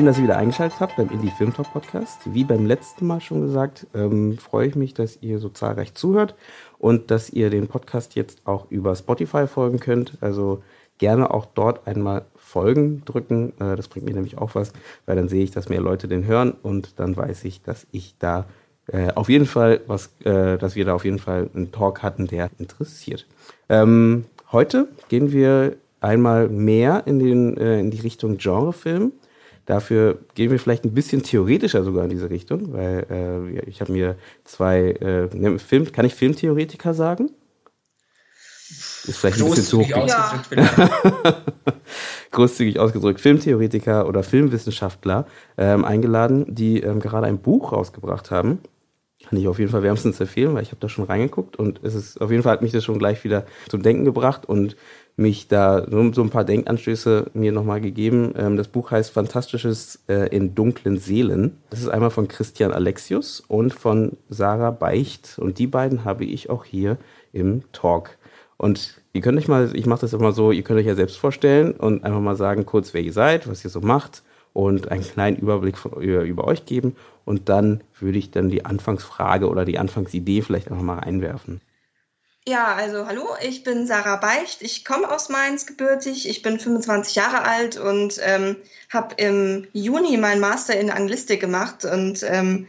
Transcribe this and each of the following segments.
Schön, dass ihr wieder eingeschaltet habt beim Indie Film Talk Podcast. Wie beim letzten Mal schon gesagt, ähm, freue ich mich, dass ihr so zahlreich zuhört und dass ihr den Podcast jetzt auch über Spotify folgen könnt. Also gerne auch dort einmal Folgen drücken. Äh, das bringt mir nämlich auch was, weil dann sehe ich, dass mehr Leute den hören und dann weiß ich, dass ich da äh, auf jeden Fall was, äh, dass wir da auf jeden Fall einen Talk hatten, der interessiert. Ähm, heute gehen wir einmal mehr in, den, äh, in die Richtung Genrefilm. Dafür gehen wir vielleicht ein bisschen theoretischer sogar in diese Richtung, weil äh, ich habe mir zwei äh, ne, Film, kann ich Filmtheoretiker sagen? Ist vielleicht ein bisschen zu hoch. Ausgedrückt, ja. Großzügig ausgedrückt. Filmtheoretiker oder Filmwissenschaftler ähm, eingeladen, die ähm, gerade ein Buch rausgebracht haben. Kann ich auf jeden Fall wärmstens empfehlen, weil ich habe da schon reingeguckt und es ist auf jeden Fall hat mich das schon gleich wieder zum Denken gebracht und mich da so, so ein paar Denkanstöße mir nochmal gegeben. Ähm, das Buch heißt Fantastisches äh, in dunklen Seelen. Das ist einmal von Christian Alexius und von Sarah Beicht. Und die beiden habe ich auch hier im Talk. Und ihr könnt euch mal, ich mache das immer so, ihr könnt euch ja selbst vorstellen und einfach mal sagen kurz, wer ihr seid, was ihr so macht und einen kleinen Überblick von, über, über euch geben. Und dann würde ich dann die Anfangsfrage oder die Anfangsidee vielleicht einfach mal reinwerfen. Ja, also hallo, ich bin Sarah Beicht. Ich komme aus Mainz gebürtig. Ich bin 25 Jahre alt und ähm, habe im Juni meinen Master in Anglistik gemacht und ähm,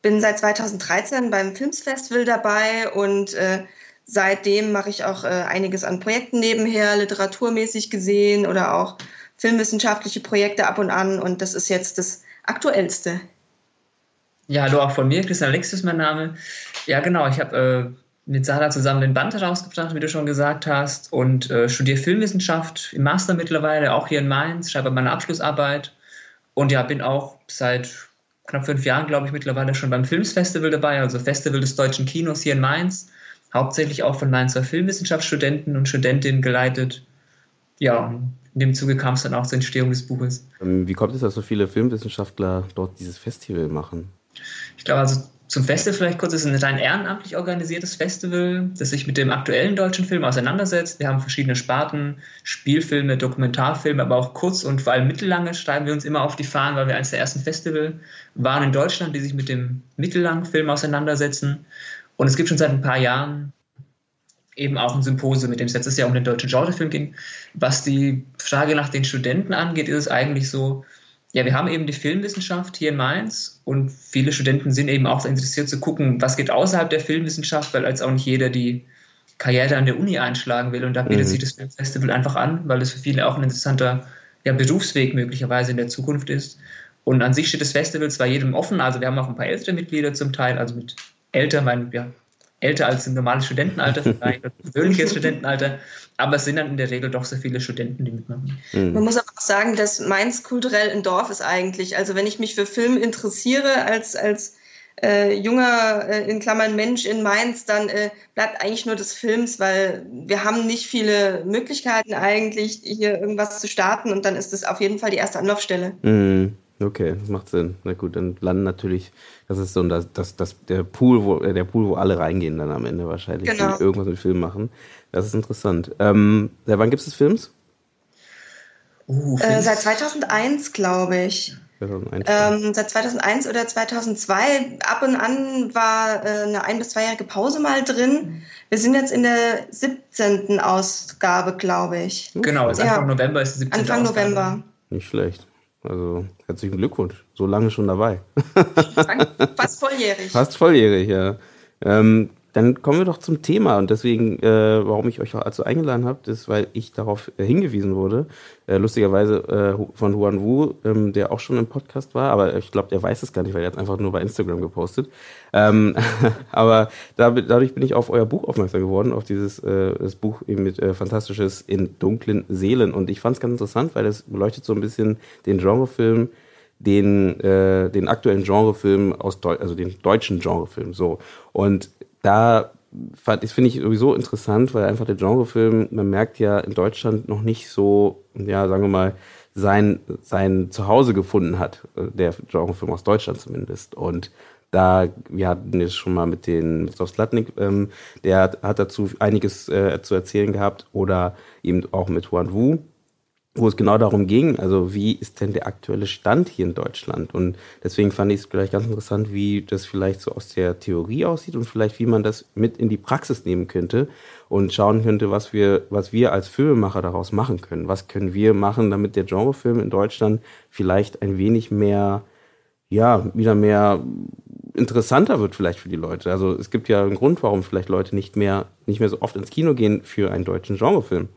bin seit 2013 beim Filmsfestival dabei und äh, seitdem mache ich auch äh, einiges an Projekten nebenher, literaturmäßig gesehen oder auch filmwissenschaftliche Projekte ab und an und das ist jetzt das Aktuellste. Ja, hallo auch von mir, Christian Alexius mein Name. Ja, genau, ich habe äh mit Sarah zusammen den Band herausgebracht, wie du schon gesagt hast, und äh, studiere Filmwissenschaft im Master mittlerweile, auch hier in Mainz, schreibe meine Abschlussarbeit und ja, bin auch seit knapp fünf Jahren, glaube ich, mittlerweile schon beim Filmsfestival dabei, also Festival des deutschen Kinos hier in Mainz, hauptsächlich auch von Mainzer Filmwissenschaftsstudenten und Studentinnen geleitet. Ja, in dem Zuge kam es dann auch zur Entstehung des Buches. Ähm, wie kommt es, dass so viele Filmwissenschaftler dort dieses Festival machen? Ich glaube, also zum Festival vielleicht kurz, es ist ein rein ehrenamtlich organisiertes Festival, das sich mit dem aktuellen deutschen Film auseinandersetzt. Wir haben verschiedene Sparten, Spielfilme, Dokumentarfilme, aber auch kurz- und vor allem mittellange schreiben wir uns immer auf die Fahnen, weil wir eines der ersten Festival waren in Deutschland, die sich mit dem mittellangen Film auseinandersetzen. Und es gibt schon seit ein paar Jahren eben auch ein Symposium, mit dem es letztes Jahr um den deutschen Genrefilm ging. Was die Frage nach den Studenten angeht, ist es eigentlich so, ja, wir haben eben die Filmwissenschaft hier in Mainz und viele Studenten sind eben auch interessiert zu gucken, was geht außerhalb der Filmwissenschaft, weil als auch nicht jeder die Karriere an der Uni einschlagen will und da bietet mhm. sich das Filmfestival einfach an, weil das für viele auch ein interessanter ja, Berufsweg möglicherweise in der Zukunft ist. Und an sich steht das Festival zwar jedem offen, also wir haben auch ein paar ältere Mitglieder zum Teil, also mit älter, mein, ja, älter als im normalen Studentenalter, vielleicht das persönliche Studentenalter, aber es sind dann in der Regel doch sehr viele Studenten, die mitmachen. Mhm. Man muss aber auch sagen, dass Mainz kulturell ein Dorf ist eigentlich. Also wenn ich mich für Film interessiere als, als äh, junger, äh, in Klammern Mensch in Mainz, dann äh, bleibt eigentlich nur des Films, weil wir haben nicht viele Möglichkeiten eigentlich, hier irgendwas zu starten und dann ist es auf jeden Fall die erste Anlaufstelle. Mhm. Okay, macht Sinn. Na gut, dann landen natürlich, das ist so das, das, das, der Pool, wo, äh, der Pool, wo alle reingehen dann am Ende wahrscheinlich, genau. die irgendwas mit Film machen. Das ist interessant. Ähm, seit wann gibt es Films? Uh, äh, seit 2001, glaube ich. 2001, ähm, seit 2001 oder 2002. Ab und an war äh, eine ein- bis zweijährige Pause mal drin. Wir sind jetzt in der 17. Ausgabe, glaube ich. Genau, also Anfang ja. November ist die 17. Anfang Ausgabe. November. Nicht schlecht. Also herzlichen Glückwunsch. So lange schon dabei. Fast volljährig. Fast volljährig, ja. Ähm, dann kommen wir doch zum Thema. Und deswegen, äh, warum ich euch also eingeladen habe, ist, weil ich darauf äh, hingewiesen wurde, äh, lustigerweise äh, von Huan Wu, ähm, der auch schon im Podcast war, aber ich glaube, der weiß es gar nicht, weil er hat einfach nur bei Instagram gepostet. Ähm, aber da, dadurch bin ich auf euer Buch aufmerksam geworden, auf dieses äh, das Buch eben mit äh, Fantastisches in dunklen Seelen. Und ich fand es ganz interessant, weil es beleuchtet so ein bisschen den Genrefilm, den, äh, den aktuellen Genrefilm aus Deu also den deutschen Genrefilm. So. Und da das finde ich sowieso interessant, weil einfach der Genrefilm, man merkt ja in Deutschland noch nicht so, ja, sagen wir mal, sein, sein Zuhause gefunden hat, äh, der Genrefilm aus Deutschland zumindest. Und da, wir hatten es schon mal mit den Mr. Slatnik, ähm, der hat, hat dazu einiges äh, zu erzählen gehabt, oder eben auch mit Huan Wu, wo es genau darum ging, also wie ist denn der aktuelle Stand hier in Deutschland? Und deswegen fand ich es vielleicht ganz interessant, wie das vielleicht so aus der Theorie aussieht und vielleicht wie man das mit in die Praxis nehmen könnte und schauen könnte, was wir, was wir als Filmemacher daraus machen können. Was können wir machen, damit der Genrefilm in Deutschland vielleicht ein wenig mehr, ja, wieder mehr interessanter wird vielleicht für die Leute. Also es gibt ja einen Grund, warum vielleicht Leute nicht mehr, nicht mehr so oft ins Kino gehen für einen deutschen Genrefilm.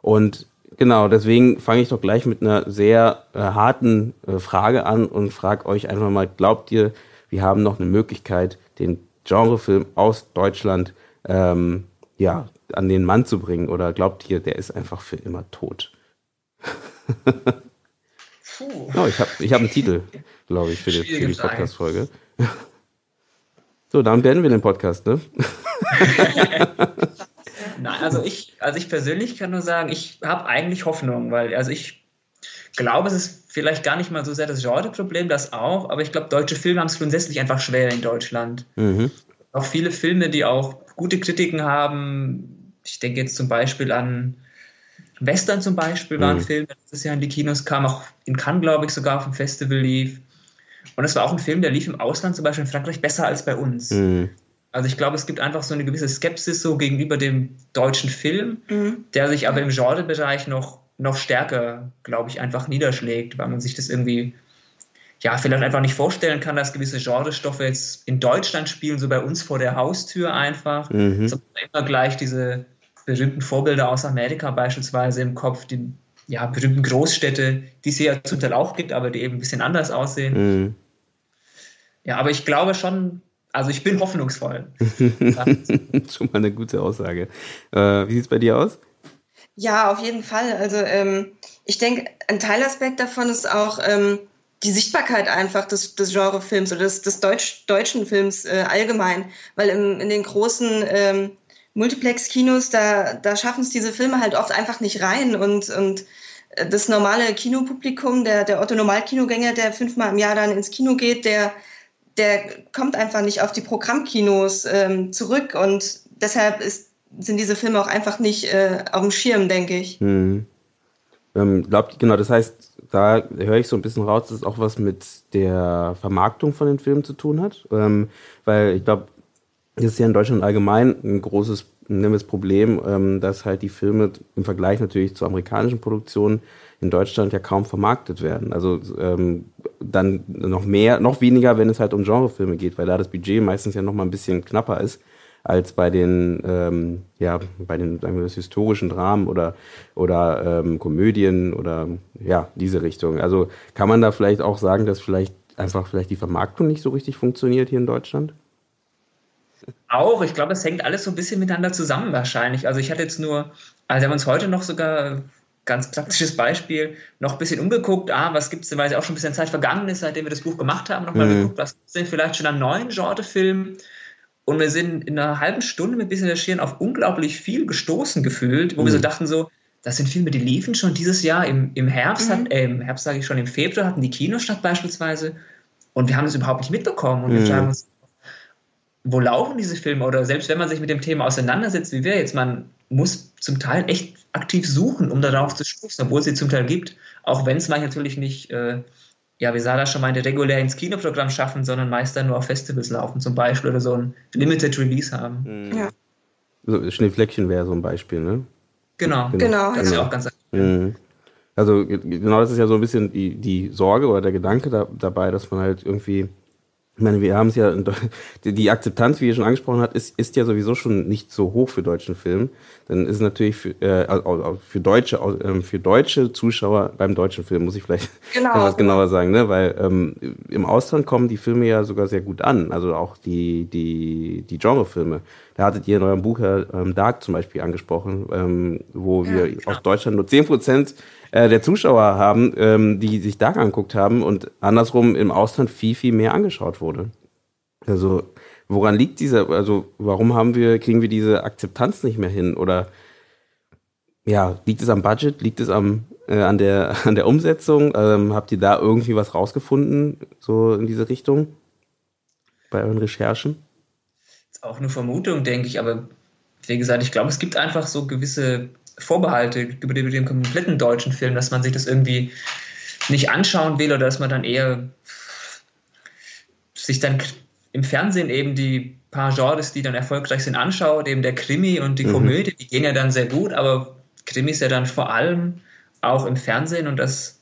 Und Genau, deswegen fange ich doch gleich mit einer sehr äh, harten äh, Frage an und frage euch einfach mal, glaubt ihr, wir haben noch eine Möglichkeit, den Genrefilm aus Deutschland ähm, ja, an den Mann zu bringen? Oder glaubt ihr, der ist einfach für immer tot? Puh. Oh, ich habe ich hab einen Titel, glaube ich, für die, für die Podcast-Folge. So, dann beenden wir den Podcast, ne? Nein, also ich, also ich persönlich kann nur sagen, ich habe eigentlich Hoffnung, weil also ich glaube, es ist vielleicht gar nicht mal so sehr das Genre-Problem, das auch, aber ich glaube, deutsche Filme haben es grundsätzlich einfach schwer in Deutschland. Mhm. Auch viele Filme, die auch gute Kritiken haben. Ich denke jetzt zum Beispiel an Western zum Beispiel, war ein mhm. Film, der letztes Jahr in die Kinos kam, auch in Cannes, glaube ich, sogar auf dem Festival lief. Und es war auch ein Film, der lief im Ausland, zum Beispiel in Frankreich, besser als bei uns. Mhm. Also ich glaube, es gibt einfach so eine gewisse Skepsis so gegenüber dem deutschen Film, mhm. der sich aber im Genrebereich noch, noch stärker, glaube ich, einfach niederschlägt, weil man sich das irgendwie ja, vielleicht einfach nicht vorstellen kann, dass gewisse Genrestoffe jetzt in Deutschland spielen, so bei uns vor der Haustür einfach. Mhm. So immer gleich diese berühmten Vorbilder aus Amerika beispielsweise im Kopf, die ja, berühmten Großstädte, die es ja zum Teil auch gibt, aber die eben ein bisschen anders aussehen. Mhm. Ja, aber ich glaube schon, also ich bin hoffnungsvoll. Schon mal eine gute Aussage. Äh, wie sieht es bei dir aus? Ja, auf jeden Fall. Also ähm, ich denke, ein Teilaspekt davon ist auch ähm, die Sichtbarkeit einfach des, des Genrefilms oder des, des Deutsch, deutschen Films äh, allgemein. Weil im, in den großen ähm, Multiplex-Kinos, da, da schaffen es diese Filme halt oft einfach nicht rein und, und äh, das normale Kinopublikum, der, der Otto-Normal-Kinogänger, der fünfmal im Jahr dann ins Kino geht, der der kommt einfach nicht auf die Programmkinos ähm, zurück und deshalb ist, sind diese Filme auch einfach nicht äh, auf dem Schirm, denke ich. Hm. Ähm, glaubt, genau, das heißt, da höre ich so ein bisschen raus, dass es auch was mit der Vermarktung von den Filmen zu tun hat. Ähm, weil ich glaube, das ist ja in Deutschland allgemein ein großes ein Problem, ähm, dass halt die Filme im Vergleich natürlich zu amerikanischen Produktionen in Deutschland ja kaum vermarktet werden. Also ähm, dann noch mehr, noch weniger, wenn es halt um Genrefilme geht, weil da das Budget meistens ja noch mal ein bisschen knapper ist als bei den ähm, ja bei den sagen wir das historischen Dramen oder oder ähm, Komödien oder ja diese Richtung. Also kann man da vielleicht auch sagen, dass vielleicht einfach vielleicht die Vermarktung nicht so richtig funktioniert hier in Deutschland? Auch, ich glaube, es hängt alles so ein bisschen miteinander zusammen wahrscheinlich. Also ich hatte jetzt nur, also wir haben uns heute noch sogar ganz praktisches Beispiel, noch ein bisschen umgeguckt, ah, was gibt es denn, weil ja auch schon ein bisschen Zeit vergangen ist, seitdem wir das Buch gemacht haben, nochmal mhm. geguckt, was gibt es denn vielleicht schon an neuen Genrefilmen und wir sind in einer halben Stunde mit ein bisschen Recherchieren auf unglaublich viel gestoßen gefühlt, wo mhm. wir so mhm. dachten so, das sind Filme, die liefen schon dieses Jahr im, im Herbst, mhm. hat, äh, im Herbst sage ich schon, im Februar hatten die Kinos statt beispielsweise und wir haben das überhaupt nicht mitbekommen und wir mhm. fragen uns, wo laufen diese Filme? Oder selbst wenn man sich mit dem Thema auseinandersetzt, wie wir jetzt, man muss zum Teil echt aktiv suchen, um darauf zu stoßen, obwohl es sie zum Teil gibt, auch wenn es manchmal natürlich nicht, äh, ja, wie Sarah schon meinte, regulär ins Kinoprogramm schaffen, sondern meist dann nur auf Festivals laufen zum Beispiel oder so ein Limited Release haben. Mhm. Ja. So, Schneefleckchen wäre so ein Beispiel, ne? Genau, genau. genau das ist ja auch ganz mhm. Also genau das ist ja so ein bisschen die, die Sorge oder der Gedanke da, dabei, dass man halt irgendwie ich meine, wir haben es ja, die Akzeptanz, wie ihr schon angesprochen habt, ist, ist ja sowieso schon nicht so hoch für deutschen Film. Dann ist natürlich für, äh, für deutsche, äh, für deutsche Zuschauer beim deutschen Film, muss ich vielleicht genau. etwas genauer sagen, ne? Weil ähm, im Ausland kommen die Filme ja sogar sehr gut an. Also auch die, die, die Genrefilme. Da hattet ihr in eurem Buch ja ähm, Dark zum Beispiel angesprochen, ähm, wo ja, wir aus Deutschland nur zehn Prozent äh, der Zuschauer haben, ähm, die sich da angeguckt haben und andersrum im Ausland viel, viel mehr angeschaut wurde. Also Woran liegt dieser, also warum haben wir, kriegen wir diese Akzeptanz nicht mehr hin? Oder ja, liegt es am Budget? Liegt es am, äh, an, der, an der Umsetzung? Ähm, habt ihr da irgendwie was rausgefunden, so in diese Richtung? Bei euren Recherchen? Auch eine Vermutung, denke ich, aber wie gesagt, ich glaube, es gibt einfach so gewisse Vorbehalte über den, über den kompletten deutschen Film, dass man sich das irgendwie nicht anschauen will oder dass man dann eher sich dann im Fernsehen eben die paar Genres, die dann erfolgreich sind, anschaut, eben der Krimi und die mhm. Komödie, die gehen ja dann sehr gut, aber Krimi ist ja dann vor allem auch im Fernsehen und das,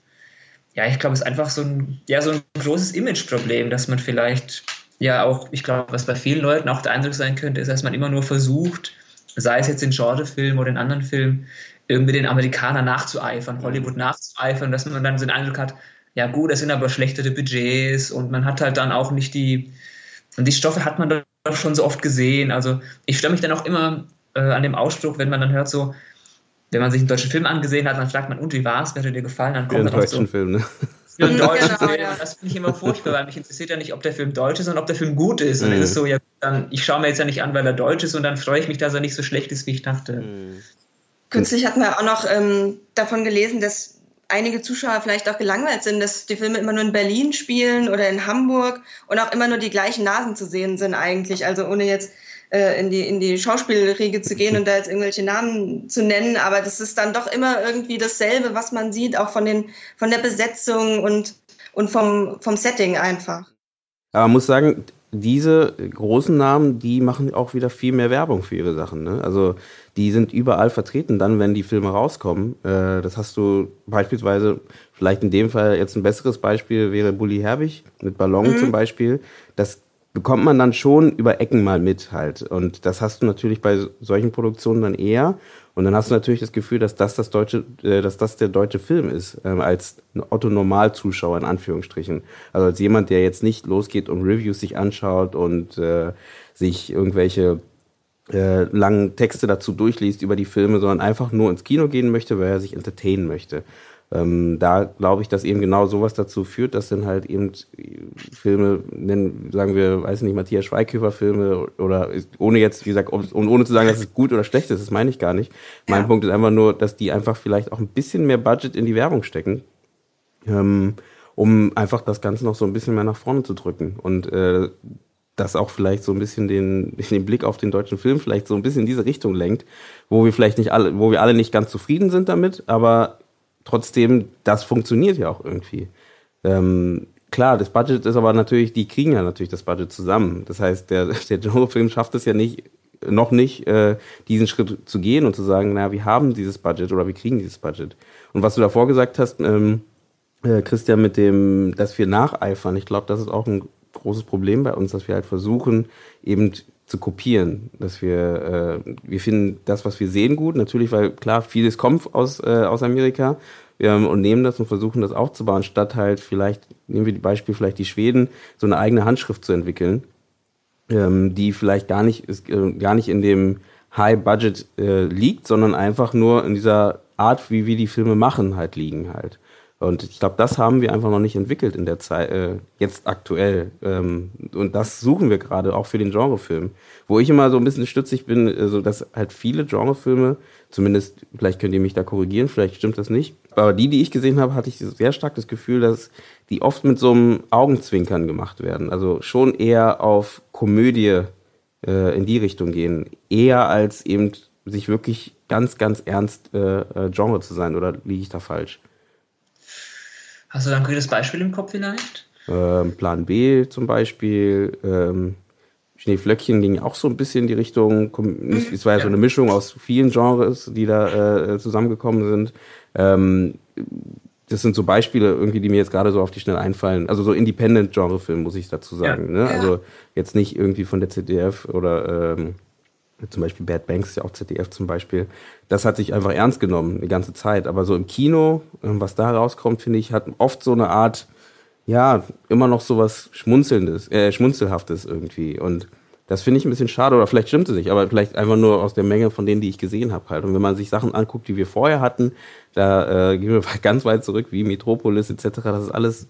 ja, ich glaube, ist einfach so ein, ja, so ein großes Imageproblem, dass man vielleicht ja auch, ich glaube, was bei vielen Leuten auch der Eindruck sein könnte, ist, dass man immer nur versucht, sei es jetzt in Genrefilmen oder in anderen Filmen, irgendwie den Amerikanern nachzueifern, Hollywood nachzueifern, dass man dann so den Eindruck hat, ja gut, das sind aber schlechtere Budgets und man hat halt dann auch nicht die, und die Stoffe hat man doch schon so oft gesehen. Also ich stelle mich dann auch immer äh, an dem Ausspruch, wenn man dann hört so, wenn man sich einen deutschen Film angesehen hat, dann fragt man, und wie war es, wer hat dir gefallen? Dann kommt ja, deutschen so, Film, ne? Für einen deutschen genau, Film. Ja. Das finde ich immer furchtbar, weil mich interessiert ja nicht, ob der Film deutsch ist, sondern ob der Film gut ist. Und mhm. dann ist es so, ja, dann, ich schaue mir jetzt ja nicht an, weil er deutsch ist und dann freue ich mich, dass er nicht so schlecht ist, wie ich dachte. Mhm. Kürzlich hatten wir auch noch ähm, davon gelesen, dass einige Zuschauer vielleicht auch gelangweilt sind, dass die Filme immer nur in Berlin spielen oder in Hamburg und auch immer nur die gleichen Nasen zu sehen sind eigentlich. Also ohne jetzt äh, in die, in die Schauspielriege zu gehen und da jetzt irgendwelche Namen zu nennen, aber das ist dann doch immer irgendwie dasselbe, was man sieht, auch von, den, von der Besetzung und, und vom, vom Setting einfach. Aber man muss sagen, diese großen Namen, die machen auch wieder viel mehr Werbung für ihre Sachen. Ne? Also die sind überall vertreten, dann, wenn die Filme rauskommen. Äh, das hast du beispielsweise, vielleicht in dem Fall jetzt ein besseres Beispiel wäre Bully Herbig mit Ballon mhm. zum Beispiel. Das bekommt man dann schon über Ecken mal mit halt. Und das hast du natürlich bei solchen Produktionen dann eher. Und dann hast du natürlich das Gefühl, dass das das deutsche, äh, dass das der deutsche Film ist, ähm, als ein Otto Normalzuschauer in Anführungsstrichen. Also als jemand, der jetzt nicht losgeht und Reviews sich anschaut und äh, sich irgendwelche äh, langen Texte dazu durchliest über die Filme, sondern einfach nur ins Kino gehen möchte, weil er sich entertainen möchte ähm, da glaube ich, dass eben genau sowas dazu führt, dass dann halt eben Filme, nennen, sagen wir, weiß nicht, Matthias Schweighöfer-Filme oder ohne jetzt, wie gesagt, und ohne zu sagen, dass es gut oder schlecht ist, das meine ich gar nicht. Mein ja. Punkt ist einfach nur, dass die einfach vielleicht auch ein bisschen mehr Budget in die Werbung stecken. Ähm, um einfach das Ganze noch so ein bisschen mehr nach vorne zu drücken. Und äh, das auch vielleicht so ein bisschen den, den Blick auf den deutschen Film vielleicht so ein bisschen in diese Richtung lenkt, wo wir vielleicht nicht alle, wo wir alle nicht ganz zufrieden sind damit, aber trotzdem, das funktioniert ja auch irgendwie. Ähm, klar, das Budget ist aber natürlich, die kriegen ja natürlich das Budget zusammen. Das heißt, der, der Genrefilm schafft es ja nicht, noch nicht, äh, diesen Schritt zu gehen und zu sagen, na, wir haben dieses Budget oder wir kriegen dieses Budget. Und was du davor gesagt hast, ähm, äh, Christian, mit dem, dass wir nacheifern, ich glaube, das ist auch ein großes Problem bei uns, dass wir halt versuchen, eben zu kopieren, dass wir äh, wir finden das, was wir sehen, gut. Natürlich, weil klar vieles kommt aus äh, aus Amerika ähm, und nehmen das und versuchen das aufzubauen, statt halt vielleicht nehmen wir die Beispiel vielleicht die Schweden so eine eigene Handschrift zu entwickeln, ähm, die vielleicht gar nicht ist, äh, gar nicht in dem High Budget äh, liegt, sondern einfach nur in dieser Art, wie wir die Filme machen, halt liegen halt. Und ich glaube, das haben wir einfach noch nicht entwickelt in der Zeit, äh, jetzt aktuell. Ähm, und das suchen wir gerade auch für den Genrefilm. Wo ich immer so ein bisschen stützig bin, also dass halt viele Genrefilme, zumindest, vielleicht könnt ihr mich da korrigieren, vielleicht stimmt das nicht. Aber die, die ich gesehen habe, hatte ich sehr stark das Gefühl, dass die oft mit so einem Augenzwinkern gemacht werden. Also schon eher auf Komödie äh, in die Richtung gehen. Eher als eben sich wirklich ganz, ganz ernst äh, äh Genre zu sein. Oder liege ich da falsch? Hast du da ein konkretes Beispiel im Kopf vielleicht? Ähm, Plan B zum Beispiel. Ähm, Schneeflöckchen ging auch so ein bisschen in die Richtung. Es war ja, ja, so eine Mischung aus vielen Genres, die da äh, zusammengekommen sind. Ähm, das sind so Beispiele irgendwie, die mir jetzt gerade so auf die Schnelle einfallen. Also so Independent-Genre-Film, muss ich dazu sagen. Ja. Ne? Also jetzt nicht irgendwie von der ZDF oder ähm, zum Beispiel Bad Banks, ja auch ZDF zum Beispiel, das hat sich einfach ernst genommen die ganze Zeit. Aber so im Kino, ähm, was da rauskommt, finde ich, hat oft so eine Art, ja, immer noch so was Schmunzelndes, äh, Schmunzelhaftes irgendwie. Und das finde ich ein bisschen schade, oder vielleicht stimmt es nicht, aber vielleicht einfach nur aus der Menge von denen, die ich gesehen habe halt. Und wenn man sich Sachen anguckt, die wir vorher hatten, da äh, gehen wir ganz weit zurück, wie Metropolis etc., das ist alles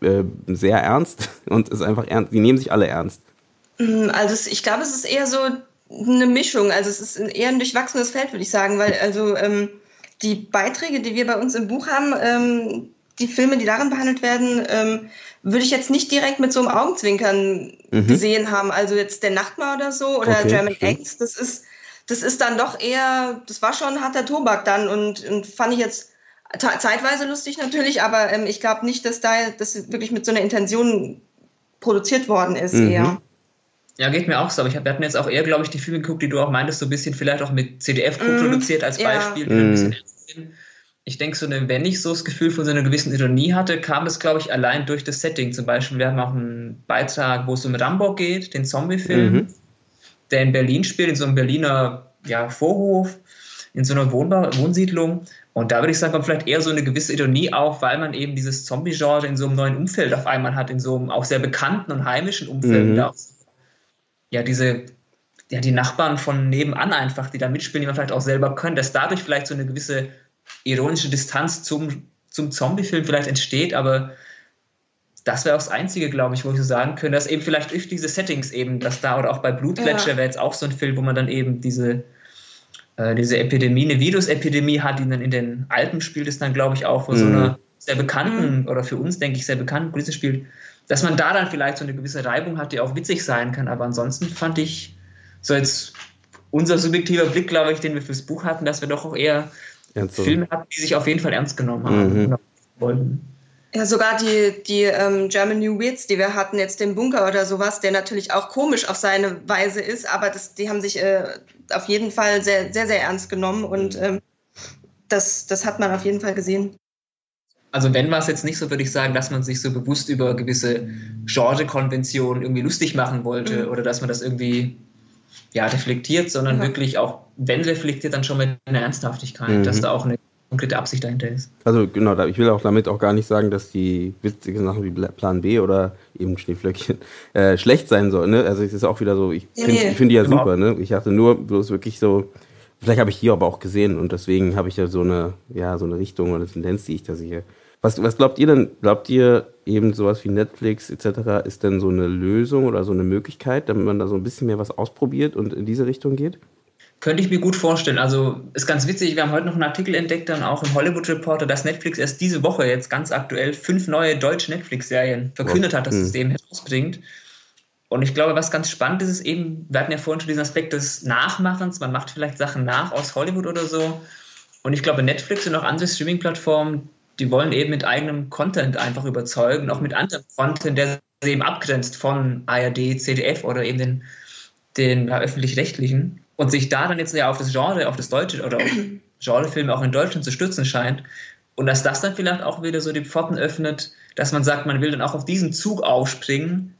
äh, sehr ernst und ist einfach ernst, die nehmen sich alle ernst. Mm, also ich glaube, es ist eher so eine Mischung. Also es ist eher ein durchwachsenes Feld, würde ich sagen, weil also ähm, die Beiträge, die wir bei uns im Buch haben, ähm, die Filme, die darin behandelt werden, ähm, würde ich jetzt nicht direkt mit so einem Augenzwinkern mhm. gesehen haben. Also jetzt der Nachtmar oder so oder okay, German Eggs, das ist, das ist dann doch eher, das war schon harter Tobak dann und, und fand ich jetzt zeitweise lustig natürlich, aber ähm, ich glaube nicht, dass da das wirklich mit so einer Intention produziert worden ist mhm. eher. Ja, geht mir auch so, aber ich hab, wir hatten jetzt auch eher, glaube ich, die Filme geguckt, die du auch meintest, so ein bisschen vielleicht auch mit CDF co-produziert mm, als Beispiel. Ja. Mm. Ich denke, so eine, wenn ich so das Gefühl von so einer gewissen Ironie hatte, kam es, glaube ich, allein durch das Setting. Zum Beispiel, wir haben auch einen Beitrag, wo es um Rambo geht, den Zombie-Film, mhm. der in Berlin spielt, in so einem Berliner ja, Vorhof, in so einer Wohnbar Wohnsiedlung. Und da würde ich sagen, kommt vielleicht eher so eine gewisse Ironie auf, weil man eben dieses Zombie-Genre in so einem neuen Umfeld auf einmal hat, in so einem auch sehr bekannten und heimischen Umfeld. Mhm. Da ja, diese, ja, die Nachbarn von nebenan einfach, die da mitspielen, die man vielleicht auch selber können, dass dadurch vielleicht so eine gewisse ironische Distanz zum, zum Zombie-Film vielleicht entsteht, aber das wäre auch das Einzige, glaube ich, wo ich so sagen könnte, dass eben vielleicht durch diese Settings eben, dass da oder auch bei Blutgletscher ja. wäre jetzt auch so ein Film, wo man dann eben diese, äh, diese Epidemie, eine Virusepidemie hat, die dann in den Alpen spielt, ist dann, glaube ich, auch, wo mhm. so einer sehr bekannten mhm. oder für uns, denke ich, sehr bekannten Kulisse spielt, dass man da dann vielleicht so eine gewisse Reibung hat, die auch witzig sein kann. Aber ansonsten fand ich, so jetzt unser subjektiver Blick, glaube ich, den wir fürs Buch hatten, dass wir doch auch eher Ernst Filme hatten, die sich auf jeden Fall ernst genommen haben. Mhm. Ja, sogar die, die ähm, German New Weirds, die wir hatten, jetzt den Bunker oder sowas, der natürlich auch komisch auf seine Weise ist, aber das, die haben sich äh, auf jeden Fall sehr, sehr, sehr ernst genommen und ähm, das, das hat man auf jeden Fall gesehen also wenn war es jetzt nicht so, würde ich sagen, dass man sich so bewusst über gewisse Genre-Konventionen irgendwie lustig machen wollte mhm. oder dass man das irgendwie ja, reflektiert, sondern ja. wirklich auch, wenn reflektiert, dann schon mit einer Ernsthaftigkeit, mhm. dass da auch eine konkrete Absicht dahinter ist. Also genau, ich will auch damit auch gar nicht sagen, dass die witzigen Sachen wie Plan B oder eben Schneeflöckchen äh, schlecht sein sollen. Ne? Also es ist auch wieder so, ich finde nee. find die ja super. Ne? Ich hatte nur bloß wirklich so, vielleicht habe ich hier aber auch gesehen und deswegen habe ich ja so eine, ja, so eine Richtung oder eine Tendenz, die ich da sehe. Was, was glaubt ihr denn? Glaubt ihr eben sowas wie Netflix etc. ist denn so eine Lösung oder so eine Möglichkeit, damit man da so ein bisschen mehr was ausprobiert und in diese Richtung geht? Könnte ich mir gut vorstellen. Also ist ganz witzig, wir haben heute noch einen Artikel entdeckt, dann auch im Hollywood Reporter, dass Netflix erst diese Woche jetzt ganz aktuell fünf neue deutsche Netflix-Serien verkündet hat, dass hm. es eben herausbringt. Und ich glaube, was ganz spannend ist, ist eben, wir hatten ja vorhin schon diesen Aspekt des Nachmachens, man macht vielleicht Sachen nach aus Hollywood oder so. Und ich glaube, Netflix und auch andere Streaming-Plattformen, die wollen eben mit eigenem Content einfach überzeugen, auch mit anderem Content, der sie eben abgrenzt von ARD, CDF oder eben den, den öffentlich-rechtlichen und sich da dann jetzt ja auf das Genre, auf das Deutsche oder auf Genrefilme auch in Deutschland zu stützen scheint. Und dass das dann vielleicht auch wieder so die Pforten öffnet, dass man sagt, man will dann auch auf diesen Zug aufspringen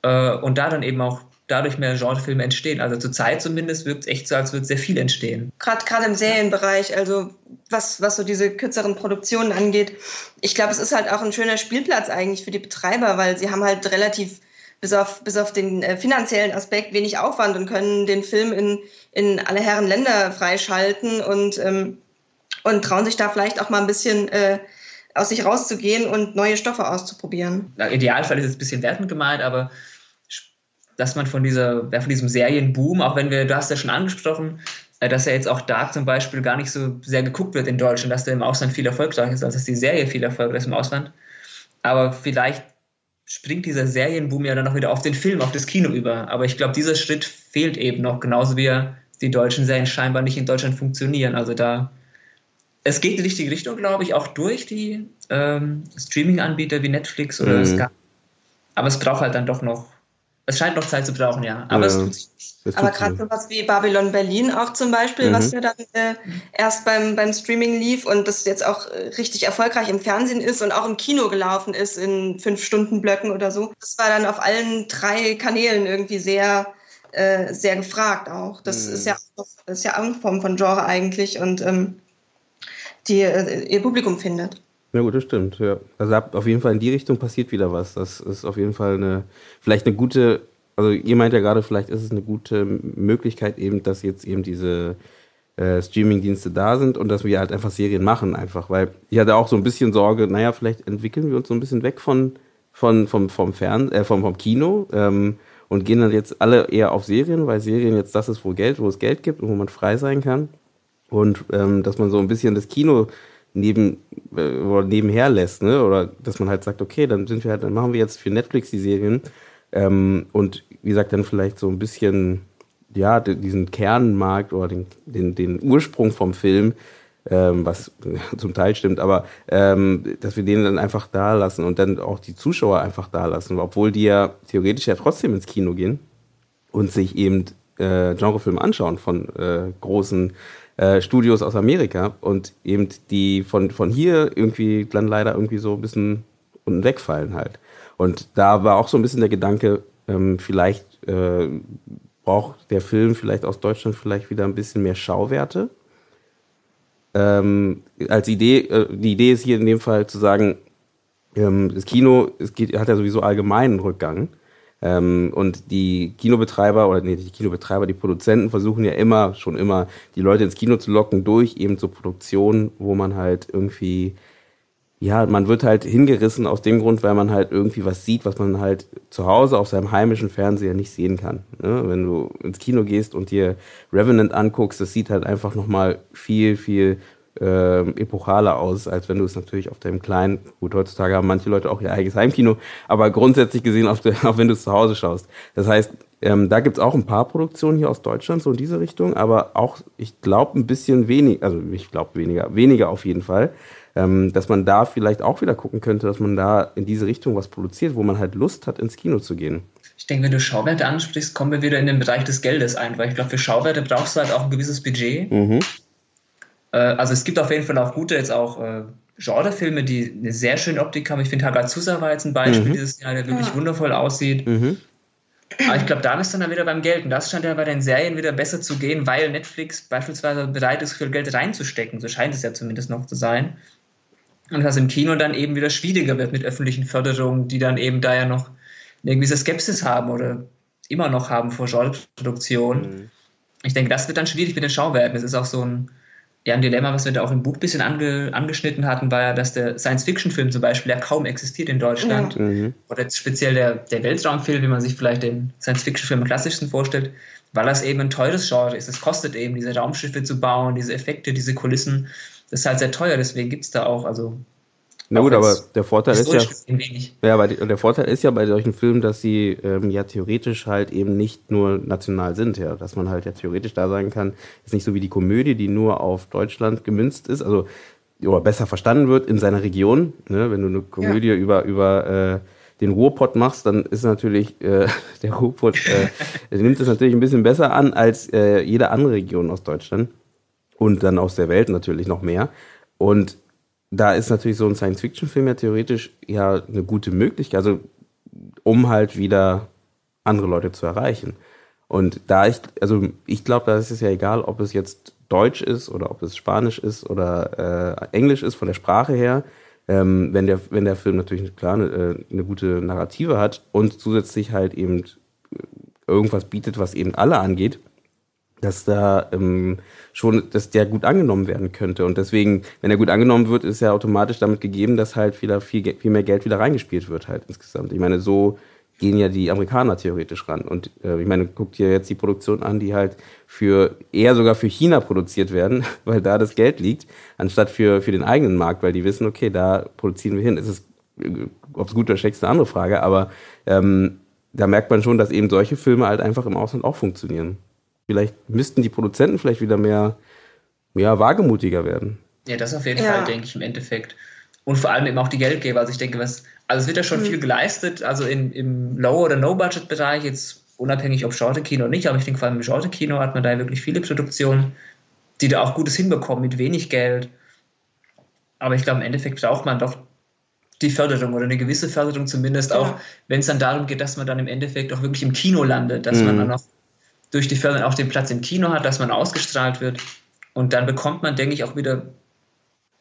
äh, und da dann eben auch dadurch mehr Genrefilme entstehen. Also zur Zeit zumindest wirkt es echt so, als würde sehr viel entstehen. Gerade im Serienbereich, also was, was so diese kürzeren Produktionen angeht. Ich glaube, es ist halt auch ein schöner Spielplatz eigentlich für die Betreiber, weil sie haben halt relativ bis auf, bis auf den äh, finanziellen Aspekt wenig Aufwand und können den Film in, in alle Herren Länder freischalten und, ähm, und trauen sich da vielleicht auch mal ein bisschen äh, aus sich rauszugehen und neue Stoffe auszuprobieren. Na, Idealfall ist es ein bisschen wertend gemeint, aber dass man von dieser, von diesem Serienboom, auch wenn wir, du hast ja schon angesprochen, äh, dass er jetzt auch Dark zum Beispiel gar nicht so sehr geguckt wird in Deutschland, dass der im Ausland viel erfolgreicher ist, als dass die Serie viel erfolgreicher ist im Ausland. Aber vielleicht springt dieser Serienboom ja dann auch wieder auf den Film, auf das Kino über. Aber ich glaube, dieser Schritt fehlt eben noch, genauso wie die deutschen Serien scheinbar nicht in Deutschland funktionieren. Also da, es geht in die richtige Richtung, glaube ich, auch durch die ähm, Streaming-Anbieter wie Netflix oder mhm. Sky. Aber es braucht halt dann doch noch es scheint noch Zeit zu brauchen, ja. Aber ja, Aber gerade sowas wie Babylon Berlin auch zum Beispiel, mhm. was ja dann äh, erst beim, beim Streaming lief und das jetzt auch äh, richtig erfolgreich im Fernsehen ist und auch im Kino gelaufen ist in fünf Stunden Blöcken oder so. Das war dann auf allen drei Kanälen irgendwie sehr, äh, sehr gefragt auch. Das mhm. ist ja auch, das ist ja eine Form von Genre eigentlich und ähm, die äh, ihr Publikum findet. Ja gut, das stimmt. Ja. Also auf jeden Fall in die Richtung passiert wieder was. Das ist auf jeden Fall eine, vielleicht eine gute, also ihr meint ja gerade, vielleicht ist es eine gute Möglichkeit eben, dass jetzt eben diese äh, Streaming-Dienste da sind und dass wir halt einfach Serien machen einfach, weil ich hatte auch so ein bisschen Sorge, naja, vielleicht entwickeln wir uns so ein bisschen weg von, von vom, vom Fern, äh, vom, vom Kino ähm, und gehen dann jetzt alle eher auf Serien, weil Serien jetzt das ist, wo Geld, wo es Geld gibt und wo man frei sein kann. Und ähm, dass man so ein bisschen das Kino neben äh, oder nebenher lässt, ne? Oder dass man halt sagt, okay, dann sind wir halt, dann machen wir jetzt für Netflix die Serien ähm, und wie gesagt dann vielleicht so ein bisschen ja diesen Kernmarkt oder den, den, den Ursprung vom Film, ähm, was zum Teil stimmt, aber ähm, dass wir den dann einfach da lassen und dann auch die Zuschauer einfach da lassen, obwohl die ja theoretisch ja trotzdem ins Kino gehen und sich eben äh, Genrefilme anschauen von äh, großen äh, Studios aus Amerika und eben die von, von hier irgendwie dann leider irgendwie so ein bisschen unten wegfallen halt. Und da war auch so ein bisschen der Gedanke, ähm, vielleicht äh, braucht der Film vielleicht aus Deutschland vielleicht wieder ein bisschen mehr Schauwerte. Ähm, als Idee, äh, die Idee ist hier in dem Fall zu sagen, ähm, das Kino es geht, hat ja sowieso allgemeinen Rückgang. Ähm, und die Kinobetreiber oder nee, die Kinobetreiber, die Produzenten versuchen ja immer, schon immer, die Leute ins Kino zu locken durch eben so Produktionen, wo man halt irgendwie, ja, man wird halt hingerissen aus dem Grund, weil man halt irgendwie was sieht, was man halt zu Hause auf seinem heimischen Fernseher nicht sehen kann. Ne? Wenn du ins Kino gehst und dir Revenant anguckst, das sieht halt einfach nochmal viel, viel äh, epochaler aus, als wenn du es natürlich auf deinem kleinen, gut, heutzutage haben manche Leute auch ihr eigenes Heimkino, aber grundsätzlich gesehen, auf der, auch wenn du es zu Hause schaust. Das heißt, ähm, da gibt's auch ein paar Produktionen hier aus Deutschland, so in diese Richtung, aber auch, ich glaube, ein bisschen weniger, also ich glaube weniger, weniger auf jeden Fall, ähm, dass man da vielleicht auch wieder gucken könnte, dass man da in diese Richtung was produziert, wo man halt Lust hat, ins Kino zu gehen. Ich denke, wenn du Schauwerte ansprichst, kommen wir wieder in den Bereich des Geldes ein, weil ich glaube, für Schauwerte brauchst du halt auch ein gewisses Budget. Mhm. Äh, also es gibt auf jeden Fall auch gute jetzt auch äh, Genrefilme, die eine sehr schöne Optik haben. Ich finde Hagazusa war jetzt ein Beispiel mhm. dieses Jahr, der wirklich ja. wundervoll aussieht. Mhm. Aber ich glaube, da bist du dann wieder beim Geld. Und das scheint ja bei den Serien wieder besser zu gehen, weil Netflix beispielsweise bereit ist, viel Geld reinzustecken. So scheint es ja zumindest noch zu sein. Und das im Kino dann eben wieder schwieriger wird mit öffentlichen Förderungen, die dann eben da ja noch eine gewisse Skepsis haben oder immer noch haben vor Genreproduktion. Mhm. Ich denke, das wird dann schwierig mit den Schauwerten. Es ist auch so ein ja, ein Dilemma, was wir da auch im Buch ein bisschen ange, angeschnitten hatten, war ja, dass der Science-Fiction-Film zum Beispiel ja kaum existiert in Deutschland. Ja. Mhm. Oder jetzt speziell der, der Weltraumfilm, wie man sich vielleicht den Science-Fiction-Film am klassischsten vorstellt, weil das eben ein teures Genre ist. Es kostet eben, diese Raumschiffe zu bauen, diese Effekte, diese Kulissen. Das ist halt sehr teuer, deswegen gibt es da auch, also na gut, aber der Vorteil ist ja, ja, aber der Vorteil ist ja bei solchen Filmen, dass sie ähm, ja theoretisch halt eben nicht nur national sind, ja, dass man halt ja theoretisch da sagen kann, ist nicht so wie die Komödie, die nur auf Deutschland gemünzt ist, also oder besser verstanden wird in seiner Region. Ne? Wenn du eine Komödie ja. über über äh, den Ruhrpott machst, dann ist natürlich äh, der Ruhrpott äh, nimmt es natürlich ein bisschen besser an als äh, jede andere Region aus Deutschland und dann aus der Welt natürlich noch mehr. Und da ist natürlich so ein Science-Fiction-Film ja theoretisch ja eine gute Möglichkeit, also um halt wieder andere Leute zu erreichen. Und da ich, also ich glaube, da ist es ja egal, ob es jetzt Deutsch ist oder ob es Spanisch ist oder äh, Englisch ist von der Sprache her. Ähm, wenn der wenn der Film natürlich klar eine, äh, eine gute Narrative hat und zusätzlich halt eben irgendwas bietet, was eben alle angeht, dass da ähm, schon, dass der gut angenommen werden könnte. Und deswegen, wenn er gut angenommen wird, ist ja automatisch damit gegeben, dass halt wieder viel, viel mehr Geld wieder reingespielt wird halt insgesamt. Ich meine, so gehen ja die Amerikaner theoretisch ran. Und äh, ich meine, guckt dir jetzt die Produktion an, die halt für eher sogar für China produziert werden, weil da das Geld liegt, anstatt für, für den eigenen Markt, weil die wissen, okay, da produzieren wir hin. Es ist, ob es gut oder schlecht ist, eine andere Frage, aber ähm, da merkt man schon, dass eben solche Filme halt einfach im Ausland auch funktionieren. Vielleicht müssten die Produzenten vielleicht wieder mehr ja, wagemutiger werden. Ja, das auf jeden ja. Fall, denke ich, im Endeffekt. Und vor allem eben auch die Geldgeber. Also ich denke, was, also es wird ja schon mhm. viel geleistet, also in, im Low- oder No-Budget-Bereich, jetzt unabhängig ob Genre-Kino oder nicht, aber ich denke vor allem im Genre-Kino hat man da wirklich viele Produktionen, die da auch Gutes hinbekommen mit wenig Geld. Aber ich glaube, im Endeffekt braucht man doch die Förderung oder eine gewisse Förderung zumindest, ja. auch wenn es dann darum geht, dass man dann im Endeffekt auch wirklich im Kino landet, dass mhm. man dann auch durch die Firmen auch den Platz im Kino hat, dass man ausgestrahlt wird. Und dann bekommt man, denke ich, auch wieder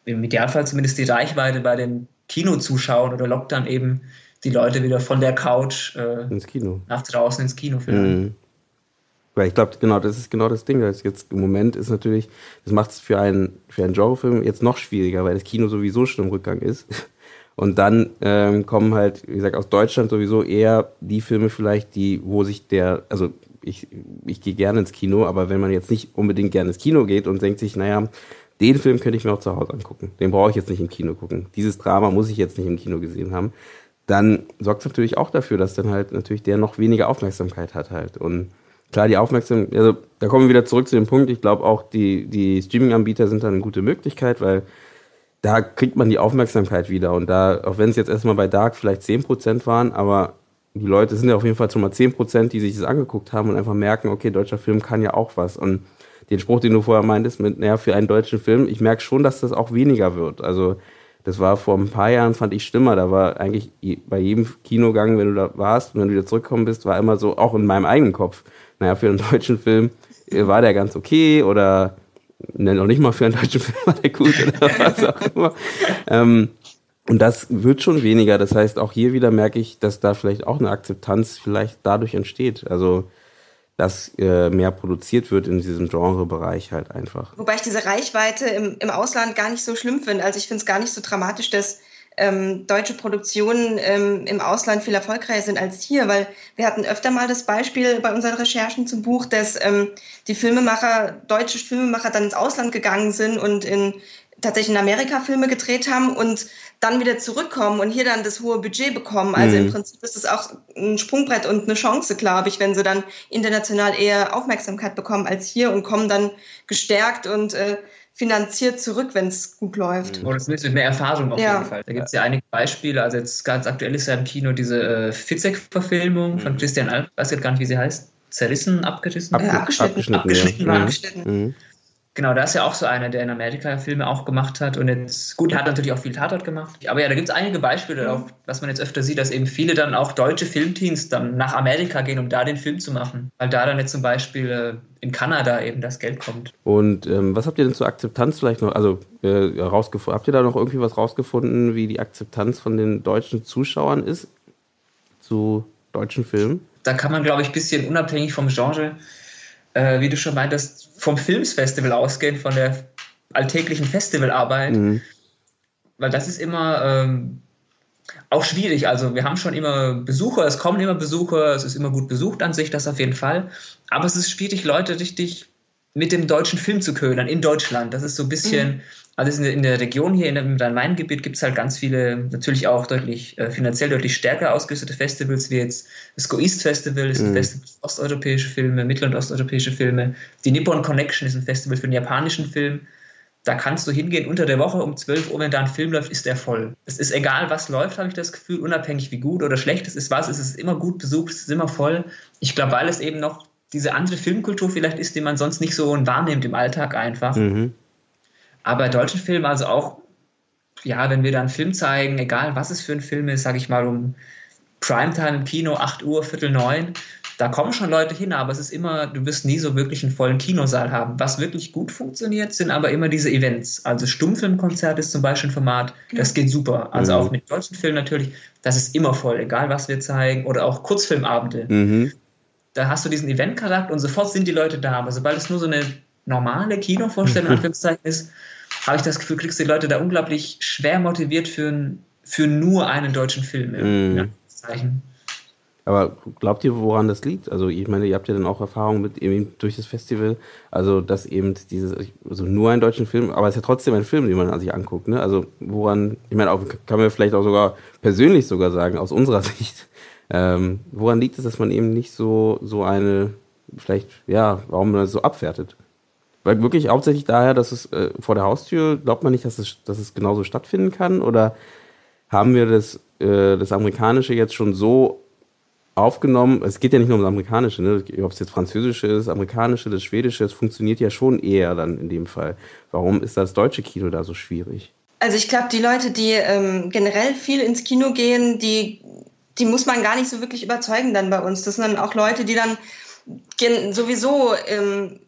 im Idealfall zumindest die Reichweite bei den Kinozuschauern oder lockt dann eben die Leute wieder von der Couch äh, ins Kino. nach draußen ins Kino. Mhm. Weil ich glaube, genau, das ist genau das Ding. Das jetzt im Moment ist natürlich, das macht es für einen, für einen Genrefilm jetzt noch schwieriger, weil das Kino sowieso schon im Rückgang ist. Und dann ähm, kommen halt, wie gesagt, aus Deutschland sowieso eher die Filme vielleicht, die, wo sich der, also ich, ich gehe gerne ins Kino, aber wenn man jetzt nicht unbedingt gerne ins Kino geht und denkt sich, naja, den Film könnte ich mir auch zu Hause angucken. Den brauche ich jetzt nicht im Kino gucken. Dieses Drama muss ich jetzt nicht im Kino gesehen haben. Dann sorgt es natürlich auch dafür, dass dann halt natürlich der noch weniger Aufmerksamkeit hat halt. Und klar, die Aufmerksamkeit, also da kommen wir wieder zurück zu dem Punkt, ich glaube auch die, die Streaming-Anbieter sind dann eine gute Möglichkeit, weil da kriegt man die Aufmerksamkeit wieder. Und da, auch wenn es jetzt erstmal bei Dark vielleicht 10% waren, aber die Leute sind ja auf jeden Fall schon mal 10%, die sich das angeguckt haben und einfach merken, okay, deutscher Film kann ja auch was. Und den Spruch, den du vorher meintest, mit, naja, für einen deutschen Film, ich merke schon, dass das auch weniger wird. Also, das war vor ein paar Jahren, fand ich schlimmer. Da war eigentlich bei jedem Kinogang, wenn du da warst und wenn du wieder zurückgekommen bist, war immer so, auch in meinem eigenen Kopf, naja, für einen deutschen Film äh, war der ganz okay oder ne, noch nicht mal für einen deutschen Film war der gut oder was auch immer. Ähm, und das wird schon weniger. Das heißt, auch hier wieder merke ich, dass da vielleicht auch eine Akzeptanz vielleicht dadurch entsteht. Also, dass äh, mehr produziert wird in diesem Genrebereich halt einfach. Wobei ich diese Reichweite im, im Ausland gar nicht so schlimm finde. Also ich finde es gar nicht so dramatisch, dass ähm, deutsche Produktionen ähm, im Ausland viel erfolgreicher sind als hier, weil wir hatten öfter mal das Beispiel bei unseren Recherchen zum Buch, dass ähm, die Filmemacher, deutsche Filmemacher dann ins Ausland gegangen sind und in tatsächlich in Amerika Filme gedreht haben und dann wieder zurückkommen und hier dann das hohe Budget bekommen. Also mhm. im Prinzip ist es auch ein Sprungbrett und eine Chance, glaube ich, wenn sie dann international eher Aufmerksamkeit bekommen als hier und kommen dann gestärkt und äh, finanziert zurück, wenn es gut läuft. Oder zumindest mit mehr Erfahrung auf ja. jeden Fall. Da gibt es ja einige Beispiele. Also jetzt ganz aktuell ist ja im Kino diese äh, Fitzek-Verfilmung mhm. von Christian Alp, weiß jetzt gar nicht, wie sie heißt. Zerrissen, abgerissen? Abge äh, abgeschnitten. Abgeschnitten. Ja. abgeschnitten. Mhm. Genau, da ist ja auch so einer, der in Amerika Filme auch gemacht hat und jetzt, gut, er hat natürlich auch viel Tatort gemacht. Aber ja, da gibt es einige Beispiele, mhm. auch, was man jetzt öfter sieht, dass eben viele dann auch deutsche Filmteams dann nach Amerika gehen, um da den Film zu machen. Weil da dann jetzt zum Beispiel äh, in Kanada eben das Geld kommt. Und ähm, was habt ihr denn zur Akzeptanz vielleicht noch, also äh, rausgefunden, habt ihr da noch irgendwie was rausgefunden, wie die Akzeptanz von den deutschen Zuschauern ist zu deutschen Filmen? Da kann man, glaube ich, ein bisschen unabhängig vom Genre äh, wie du schon meintest, vom Filmsfestival ausgehen, von der alltäglichen Festivalarbeit. Mhm. Weil das ist immer ähm, auch schwierig. Also wir haben schon immer Besucher, es kommen immer Besucher, es ist immer gut besucht an sich, das auf jeden Fall. Aber es ist schwierig, Leute richtig mit dem deutschen Film zu ködern in Deutschland. Das ist so ein bisschen, mhm. also in der, Region hier, im Rhein-Main-Gebiet gibt es halt ganz viele, natürlich auch deutlich, äh, finanziell deutlich stärker ausgerüstete Festivals, wie jetzt das Go East Festival, ist ein mhm. Festival für osteuropäische Filme, mittel- und osteuropäische Filme. Die Nippon Connection ist ein Festival für den japanischen Film. Da kannst du hingehen unter der Woche um 12 Uhr, wenn da ein Film läuft, ist der voll. Es ist egal, was läuft, habe ich das Gefühl, unabhängig wie gut oder schlecht es ist, was, es ist immer gut besucht, es ist immer voll. Ich glaube, weil es eben noch diese andere Filmkultur vielleicht ist, die man sonst nicht so wahrnimmt im Alltag einfach. Mhm. Aber bei deutschen Filmen, also auch, ja, wenn wir dann einen Film zeigen, egal was es für ein Film ist, sage ich mal um Primetime im Kino, 8 Uhr, Viertel neun, da kommen schon Leute hin, aber es ist immer, du wirst nie so wirklich einen vollen Kinosaal haben. Was wirklich gut funktioniert, sind aber immer diese Events. Also Stummfilmkonzert ist zum Beispiel ein Format, das geht super. Also mhm. auch mit deutschen Filmen natürlich, das ist immer voll, egal was wir zeigen. Oder auch Kurzfilmabende. Mhm da hast du diesen Event-Charakter und sofort sind die Leute da. Aber sobald es nur so eine normale Kinovorstellung Anführungszeichen ist, habe ich das Gefühl, kriegst du die Leute da unglaublich schwer motiviert für, für nur einen deutschen Film. Mm. Aber glaubt ihr, woran das liegt? Also ich meine, ihr habt ja dann auch Erfahrungen mit eben durch das Festival, also dass eben dieses, also nur einen deutschen Film, aber es ist ja trotzdem ein Film, den man sich anguckt. Ne? Also woran, ich meine, auch, kann man vielleicht auch sogar persönlich sogar sagen, aus unserer Sicht, ähm, woran liegt es, dass man eben nicht so, so eine, vielleicht, ja, warum man das so abwertet? Weil wirklich hauptsächlich daher, dass es äh, vor der Haustür, glaubt man nicht, dass es, dass es genauso stattfinden kann? Oder haben wir das, äh, das Amerikanische jetzt schon so aufgenommen? Es geht ja nicht nur um das Amerikanische, ne? ob es jetzt Französische ist, Amerikanische, das Schwedische, es funktioniert ja schon eher dann in dem Fall. Warum ist das deutsche Kino da so schwierig? Also ich glaube, die Leute, die ähm, generell viel ins Kino gehen, die die muss man gar nicht so wirklich überzeugen dann bei uns. Das sind dann auch Leute, die dann sowieso ähm,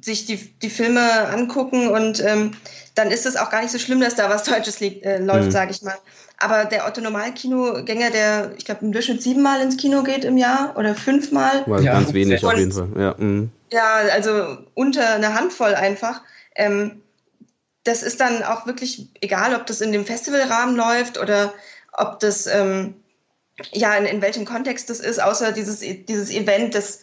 sich die, die Filme angucken und ähm, dann ist es auch gar nicht so schlimm, dass da was Deutsches liegt, äh, läuft, mhm. sage ich mal. Aber der Otto Normalkinogänger, der, ich glaube, im Durchschnitt siebenmal ins Kino geht im Jahr oder fünfmal. War ja, ganz wenig auf jeden Fall. Ja, mhm. ja, also unter eine Handvoll einfach. Ähm, das ist dann auch wirklich egal, ob das in dem Festivalrahmen läuft oder ob das, ähm, ja, in, in welchem Kontext das ist, außer dieses, dieses Event, das,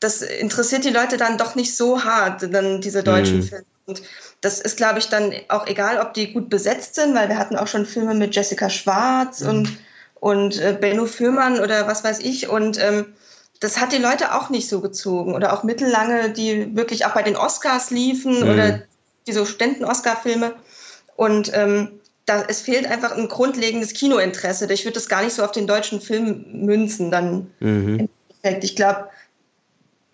das interessiert die Leute dann doch nicht so hart, dann diese deutschen mhm. Filme. Und das ist, glaube ich, dann auch egal, ob die gut besetzt sind, weil wir hatten auch schon Filme mit Jessica Schwarz mhm. und, und äh, Benno Fürmann oder was weiß ich. Und ähm, das hat die Leute auch nicht so gezogen. Oder auch mittellange, die wirklich auch bei den Oscars liefen mhm. oder diese Studenten-Oscar-Filme. Und ähm, da, es fehlt einfach ein grundlegendes Kinointeresse. Ich würde das gar nicht so auf den deutschen Film münzen dann. Mhm. Ich glaube,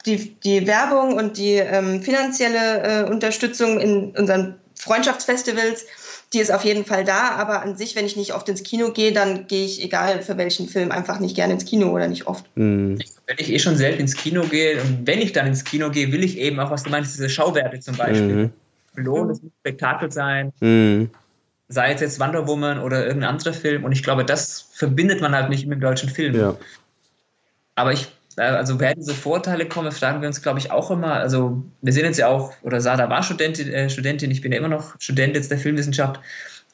die, die Werbung und die ähm, finanzielle äh, Unterstützung in unseren Freundschaftsfestivals, die ist auf jeden Fall da, aber an sich, wenn ich nicht oft ins Kino gehe, dann gehe ich, egal für welchen Film, einfach nicht gerne ins Kino oder nicht oft. Mhm. Wenn ich eh schon selten ins Kino gehe und wenn ich dann ins Kino gehe, will ich eben auch, was du meinst, diese Schauwerte zum Beispiel. Mhm. Belohnen, es muss Spektakel sein. Mhm. Sei es jetzt Wonder Woman oder irgendein anderer Film. Und ich glaube, das verbindet man halt nicht mit dem deutschen Film. Ja. Aber ich äh, also wer diese Vorteile kommen, fragen wir uns, glaube ich, auch immer. Also wir sehen jetzt ja auch, oder Sada war Studentin, äh, Studentin, ich bin ja immer noch Student jetzt der Filmwissenschaft.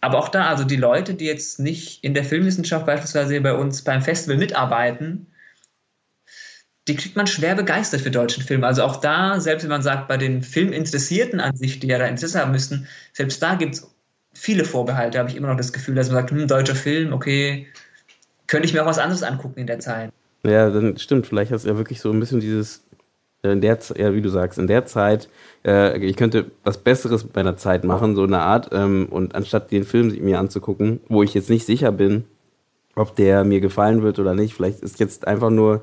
Aber auch da, also die Leute, die jetzt nicht in der Filmwissenschaft beispielsweise bei uns beim Festival mitarbeiten, die kriegt man schwer begeistert für deutschen Film. Also auch da, selbst wenn man sagt, bei den Filminteressierten an sich, die ja da Interesse haben müssten, selbst da gibt es viele Vorbehalte, habe ich immer noch das Gefühl, dass man sagt, hm, deutscher Film, okay, könnte ich mir auch was anderes angucken in der Zeit. Ja, dann stimmt. Vielleicht hast du ja wirklich so ein bisschen dieses, äh, in der, ja, wie du sagst, in der Zeit, äh, ich könnte was Besseres mit meiner Zeit machen, so eine Art. Ähm, und anstatt den Film mir anzugucken, wo ich jetzt nicht sicher bin, ob der mir gefallen wird oder nicht, vielleicht ist jetzt einfach nur,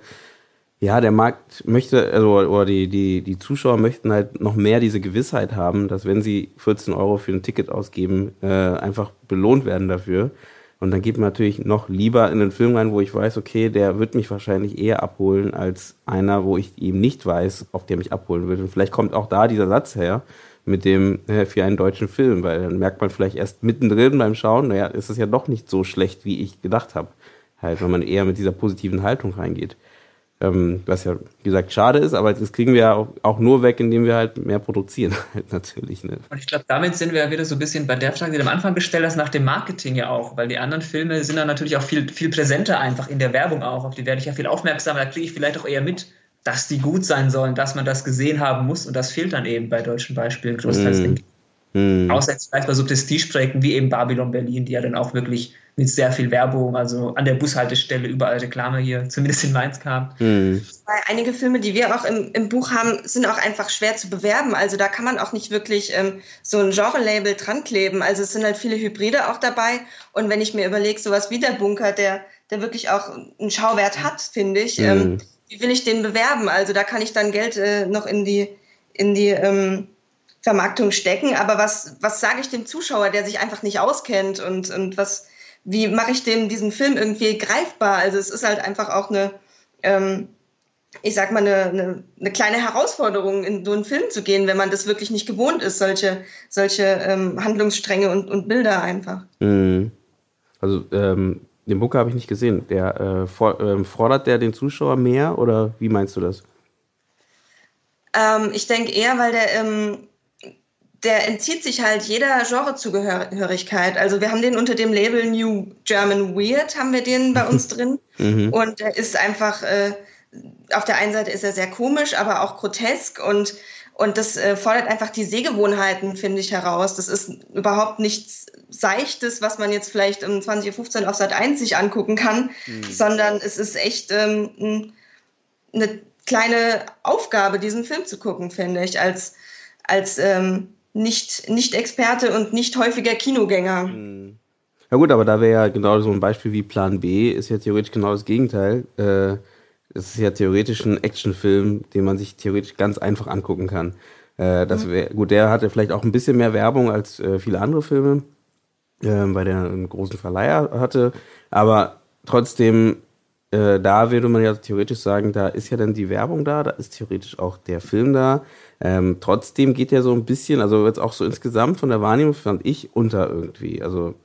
ja, der Markt möchte, also, oder die, die, die Zuschauer möchten halt noch mehr diese Gewissheit haben, dass wenn sie 14 Euro für ein Ticket ausgeben, äh, einfach belohnt werden dafür. Und dann geht man natürlich noch lieber in den Film rein, wo ich weiß, okay, der wird mich wahrscheinlich eher abholen als einer, wo ich eben nicht weiß, ob der mich abholen wird. Und vielleicht kommt auch da dieser Satz her mit dem äh, für einen deutschen Film, weil dann merkt man vielleicht erst mittendrin beim Schauen, naja, ist es ja doch nicht so schlecht, wie ich gedacht habe. Halt, wenn man eher mit dieser positiven Haltung reingeht. Ähm, was ja, wie gesagt, schade ist, aber das kriegen wir ja auch, auch nur weg, indem wir halt mehr produzieren, halt natürlich. Ne? Und ich glaube, damit sind wir ja wieder so ein bisschen bei der Frage, die du am Anfang gestellt hast, nach dem Marketing ja auch, weil die anderen Filme sind dann natürlich auch viel, viel präsenter einfach in der Werbung auch, auf die werde ich ja viel aufmerksamer, da kriege ich vielleicht auch eher mit, dass die gut sein sollen, dass man das gesehen haben muss und das fehlt dann eben bei deutschen Beispielen größtenteils. Mm. Mm. Außer jetzt vielleicht bei so Prestigeprojekten wie eben Babylon Berlin, die ja dann auch wirklich mit sehr viel Werbung, also an der Bushaltestelle überall Reklame hier, zumindest in Mainz kam. Mhm. Einige Filme, die wir auch im, im, Buch haben, sind auch einfach schwer zu bewerben. Also da kann man auch nicht wirklich ähm, so ein Genre-Label dran kleben. Also es sind halt viele Hybride auch dabei. Und wenn ich mir überlege, sowas wie der Bunker, der, der wirklich auch einen Schauwert hat, finde ich, mhm. ähm, wie will ich den bewerben? Also da kann ich dann Geld äh, noch in die, in die ähm, Vermarktung stecken. Aber was, was sage ich dem Zuschauer, der sich einfach nicht auskennt und, und was wie mache ich dem diesen Film irgendwie greifbar? Also es ist halt einfach auch eine, ähm, ich sag mal, eine, eine, eine, kleine Herausforderung, in so einen Film zu gehen, wenn man das wirklich nicht gewohnt ist, solche, solche ähm, Handlungsstränge und, und Bilder einfach. Mhm. Also ähm, den Bunker habe ich nicht gesehen. Der äh, for, äh, fordert der den Zuschauer mehr oder wie meinst du das? Ähm, ich denke eher, weil der ähm, der entzieht sich halt jeder Genrezugehörigkeit. Also wir haben den unter dem Label New German Weird, haben wir den bei uns drin. Mhm. Und er ist einfach, äh, auf der einen Seite ist er sehr komisch, aber auch grotesk und, und das äh, fordert einfach die Sehgewohnheiten, finde ich, heraus. Das ist überhaupt nichts Seichtes, was man jetzt vielleicht um 20.15 Uhr auf Sat 1 sich angucken kann, mhm. sondern es ist echt ähm, eine kleine Aufgabe, diesen Film zu gucken, finde ich, als, als ähm, nicht, nicht Experte und nicht häufiger Kinogänger. Hm. Ja gut, aber da wäre ja genau so ein Beispiel wie Plan B, ist ja theoretisch genau das Gegenteil. Äh, es ist ja theoretisch ein Actionfilm, den man sich theoretisch ganz einfach angucken kann. Äh, das mhm. wär, gut, der hatte vielleicht auch ein bisschen mehr Werbung als äh, viele andere Filme, äh, weil der einen großen Verleiher hatte. Aber trotzdem, äh, da würde man ja theoretisch sagen, da ist ja dann die Werbung da, da ist theoretisch auch der Film da. Ähm, trotzdem geht er so ein bisschen, also jetzt auch so insgesamt von der Wahrnehmung fand ich unter irgendwie. Also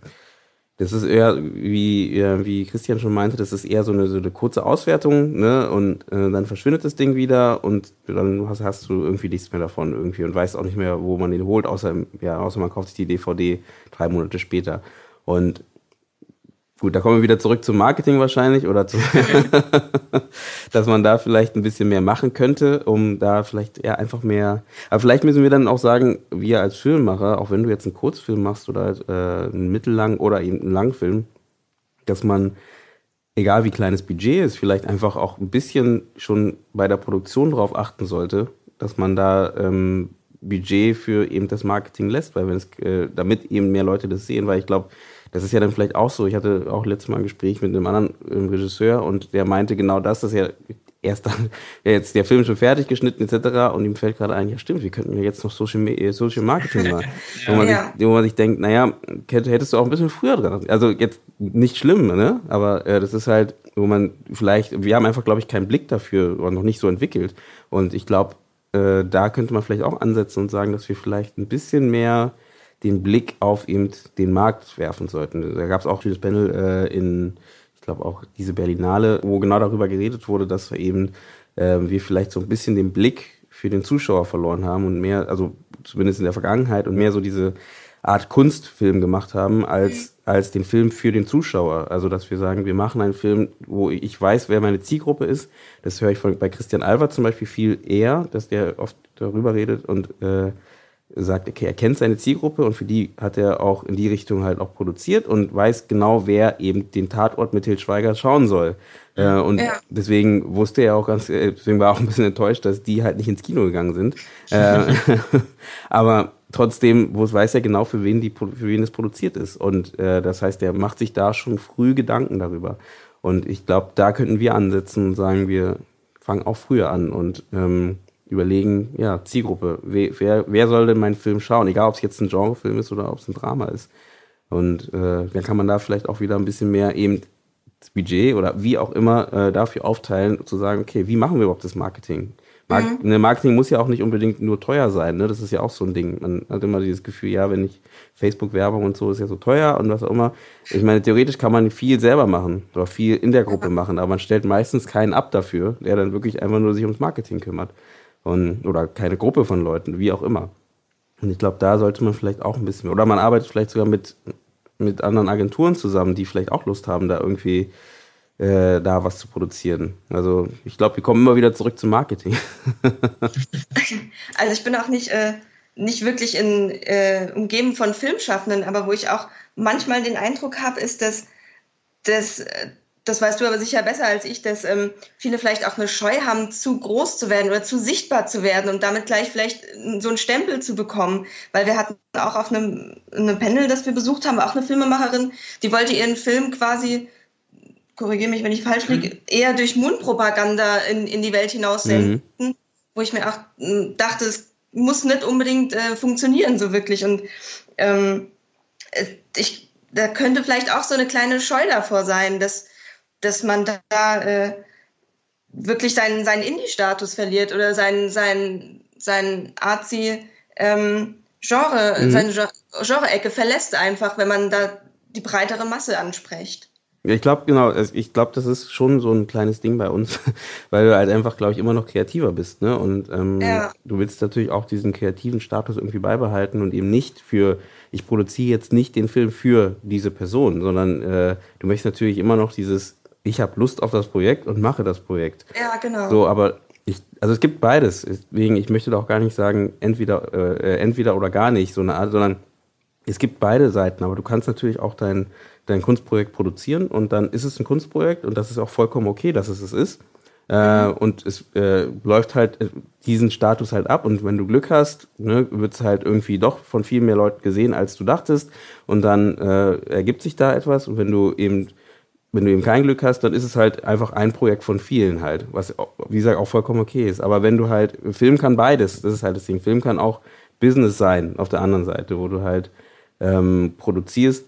das ist eher, wie, wie Christian schon meinte, das ist eher so eine, so eine kurze Auswertung, ne? Und äh, dann verschwindet das Ding wieder und dann hast, hast, du irgendwie nichts mehr davon irgendwie und weißt auch nicht mehr, wo man den holt, außer, ja, außer man kauft sich die DVD drei Monate später. Und gut, da kommen wir wieder zurück zum Marketing wahrscheinlich oder zu, dass man da vielleicht ein bisschen mehr machen könnte, um da vielleicht ja einfach mehr. Aber vielleicht müssen wir dann auch sagen, wir als Filmemacher, auch wenn du jetzt einen Kurzfilm machst oder äh, einen mittellang oder eben einen Langfilm, dass man egal wie kleines Budget ist, vielleicht einfach auch ein bisschen schon bei der Produktion drauf achten sollte, dass man da ähm, Budget für eben das Marketing lässt, weil wenn es, äh, damit eben mehr Leute das sehen, weil ich glaube, das ist ja dann vielleicht auch so. Ich hatte auch letztes Mal ein Gespräch mit einem anderen ähm, Regisseur und der meinte genau das, dass er erst dann, ja, jetzt der Film schon fertig geschnitten etc. und ihm fällt gerade ein, ja stimmt, wir könnten ja jetzt noch Social, äh, Social Marketing machen. ja. wo, man ja. sich, wo man sich denkt, naja, hättest du auch ein bisschen früher dran. Also jetzt nicht schlimm, ne? Aber äh, das ist halt, wo man vielleicht, wir haben einfach, glaube ich, keinen Blick dafür oder noch nicht so entwickelt. Und ich glaube, äh, da könnte man vielleicht auch ansetzen und sagen, dass wir vielleicht ein bisschen mehr den Blick auf eben den Markt werfen sollten. Da gab es auch dieses Panel äh, in, ich glaube auch diese Berlinale, wo genau darüber geredet wurde, dass wir eben äh, wir vielleicht so ein bisschen den Blick für den Zuschauer verloren haben und mehr, also zumindest in der Vergangenheit und mehr so diese Art Kunstfilm gemacht haben als als den Film für den Zuschauer. Also dass wir sagen, wir machen einen Film, wo ich weiß, wer meine Zielgruppe ist. Das höre ich von, bei Christian Albert zum Beispiel viel eher, dass der oft darüber redet und äh, sagt, okay, er kennt seine Zielgruppe und für die hat er auch in die Richtung halt auch produziert und weiß genau, wer eben den Tatort mit Til Schweiger schauen soll. Äh, und ja. deswegen wusste er auch ganz, äh, deswegen war er auch ein bisschen enttäuscht, dass die halt nicht ins Kino gegangen sind. äh, aber trotzdem, wo weiß er genau, für wen die, für wen es produziert ist. Und äh, das heißt, er macht sich da schon früh Gedanken darüber. Und ich glaube, da könnten wir ansetzen und sagen, wir fangen auch früher an und ähm, überlegen, ja, Zielgruppe, wer, wer, wer soll denn meinen Film schauen? Egal, ob es jetzt ein Genrefilm ist oder ob es ein Drama ist. Und äh, dann kann man da vielleicht auch wieder ein bisschen mehr eben das Budget oder wie auch immer äh, dafür aufteilen, zu sagen, okay, wie machen wir überhaupt das Marketing? Mark mhm. Ne, Marketing muss ja auch nicht unbedingt nur teuer sein, ne? Das ist ja auch so ein Ding. Man hat immer dieses Gefühl, ja, wenn ich Facebook-Werbung und so ist ja so teuer und was auch immer. Ich meine, theoretisch kann man viel selber machen oder viel in der Gruppe machen, aber man stellt meistens keinen ab dafür, der dann wirklich einfach nur sich ums Marketing kümmert. Und, oder keine Gruppe von Leuten, wie auch immer. Und ich glaube, da sollte man vielleicht auch ein bisschen, oder man arbeitet vielleicht sogar mit, mit anderen Agenturen zusammen, die vielleicht auch Lust haben, da irgendwie äh, da was zu produzieren. Also ich glaube, wir kommen immer wieder zurück zum Marketing. also ich bin auch nicht, äh, nicht wirklich in, äh, umgeben von Filmschaffenden, aber wo ich auch manchmal den Eindruck habe, ist, dass, dass äh, das weißt du aber sicher besser als ich, dass ähm, viele vielleicht auch eine Scheu haben, zu groß zu werden oder zu sichtbar zu werden und damit gleich vielleicht so einen Stempel zu bekommen. Weil wir hatten auch auf einem, einem Panel, das wir besucht haben, auch eine Filmemacherin, die wollte ihren Film quasi, korrigiere mich, wenn ich falsch liege, mhm. eher durch Mundpropaganda in, in die Welt hinaus senden, mhm. wo ich mir auch hm, dachte, es muss nicht unbedingt äh, funktionieren so wirklich. Und ähm, ich, da könnte vielleicht auch so eine kleine Scheu davor sein, dass dass man da äh, wirklich seinen, seinen Indie-Status verliert oder seinen, seinen, seinen Arzi ähm, Genre, mhm. seine Genre-Ecke verlässt einfach, wenn man da die breitere Masse anspricht. Ja, ich glaube, genau, ich glaube, das ist schon so ein kleines Ding bei uns, weil du halt einfach, glaube ich, immer noch kreativer bist, ne? Und ähm, ja. du willst natürlich auch diesen kreativen Status irgendwie beibehalten und eben nicht für, ich produziere jetzt nicht den Film für diese Person, sondern äh, du möchtest natürlich immer noch dieses ich habe Lust auf das Projekt und mache das Projekt. Ja, genau. So, aber ich, also es gibt beides. Deswegen, ich möchte doch gar nicht sagen, entweder, äh, entweder oder gar nicht, so eine Art, sondern es gibt beide Seiten, aber du kannst natürlich auch dein, dein Kunstprojekt produzieren und dann ist es ein Kunstprojekt und das ist auch vollkommen okay, dass es es ist. Äh, mhm. und es äh, läuft halt äh, diesen Status halt ab und wenn du Glück hast, ne, wird es halt irgendwie doch von viel mehr Leuten gesehen, als du dachtest und dann äh, ergibt sich da etwas und wenn du eben wenn du eben kein Glück hast, dann ist es halt einfach ein Projekt von vielen halt, was, wie gesagt, auch vollkommen okay ist. Aber wenn du halt, Film kann beides, das ist halt das Ding. Film kann auch Business sein auf der anderen Seite, wo du halt ähm, produzierst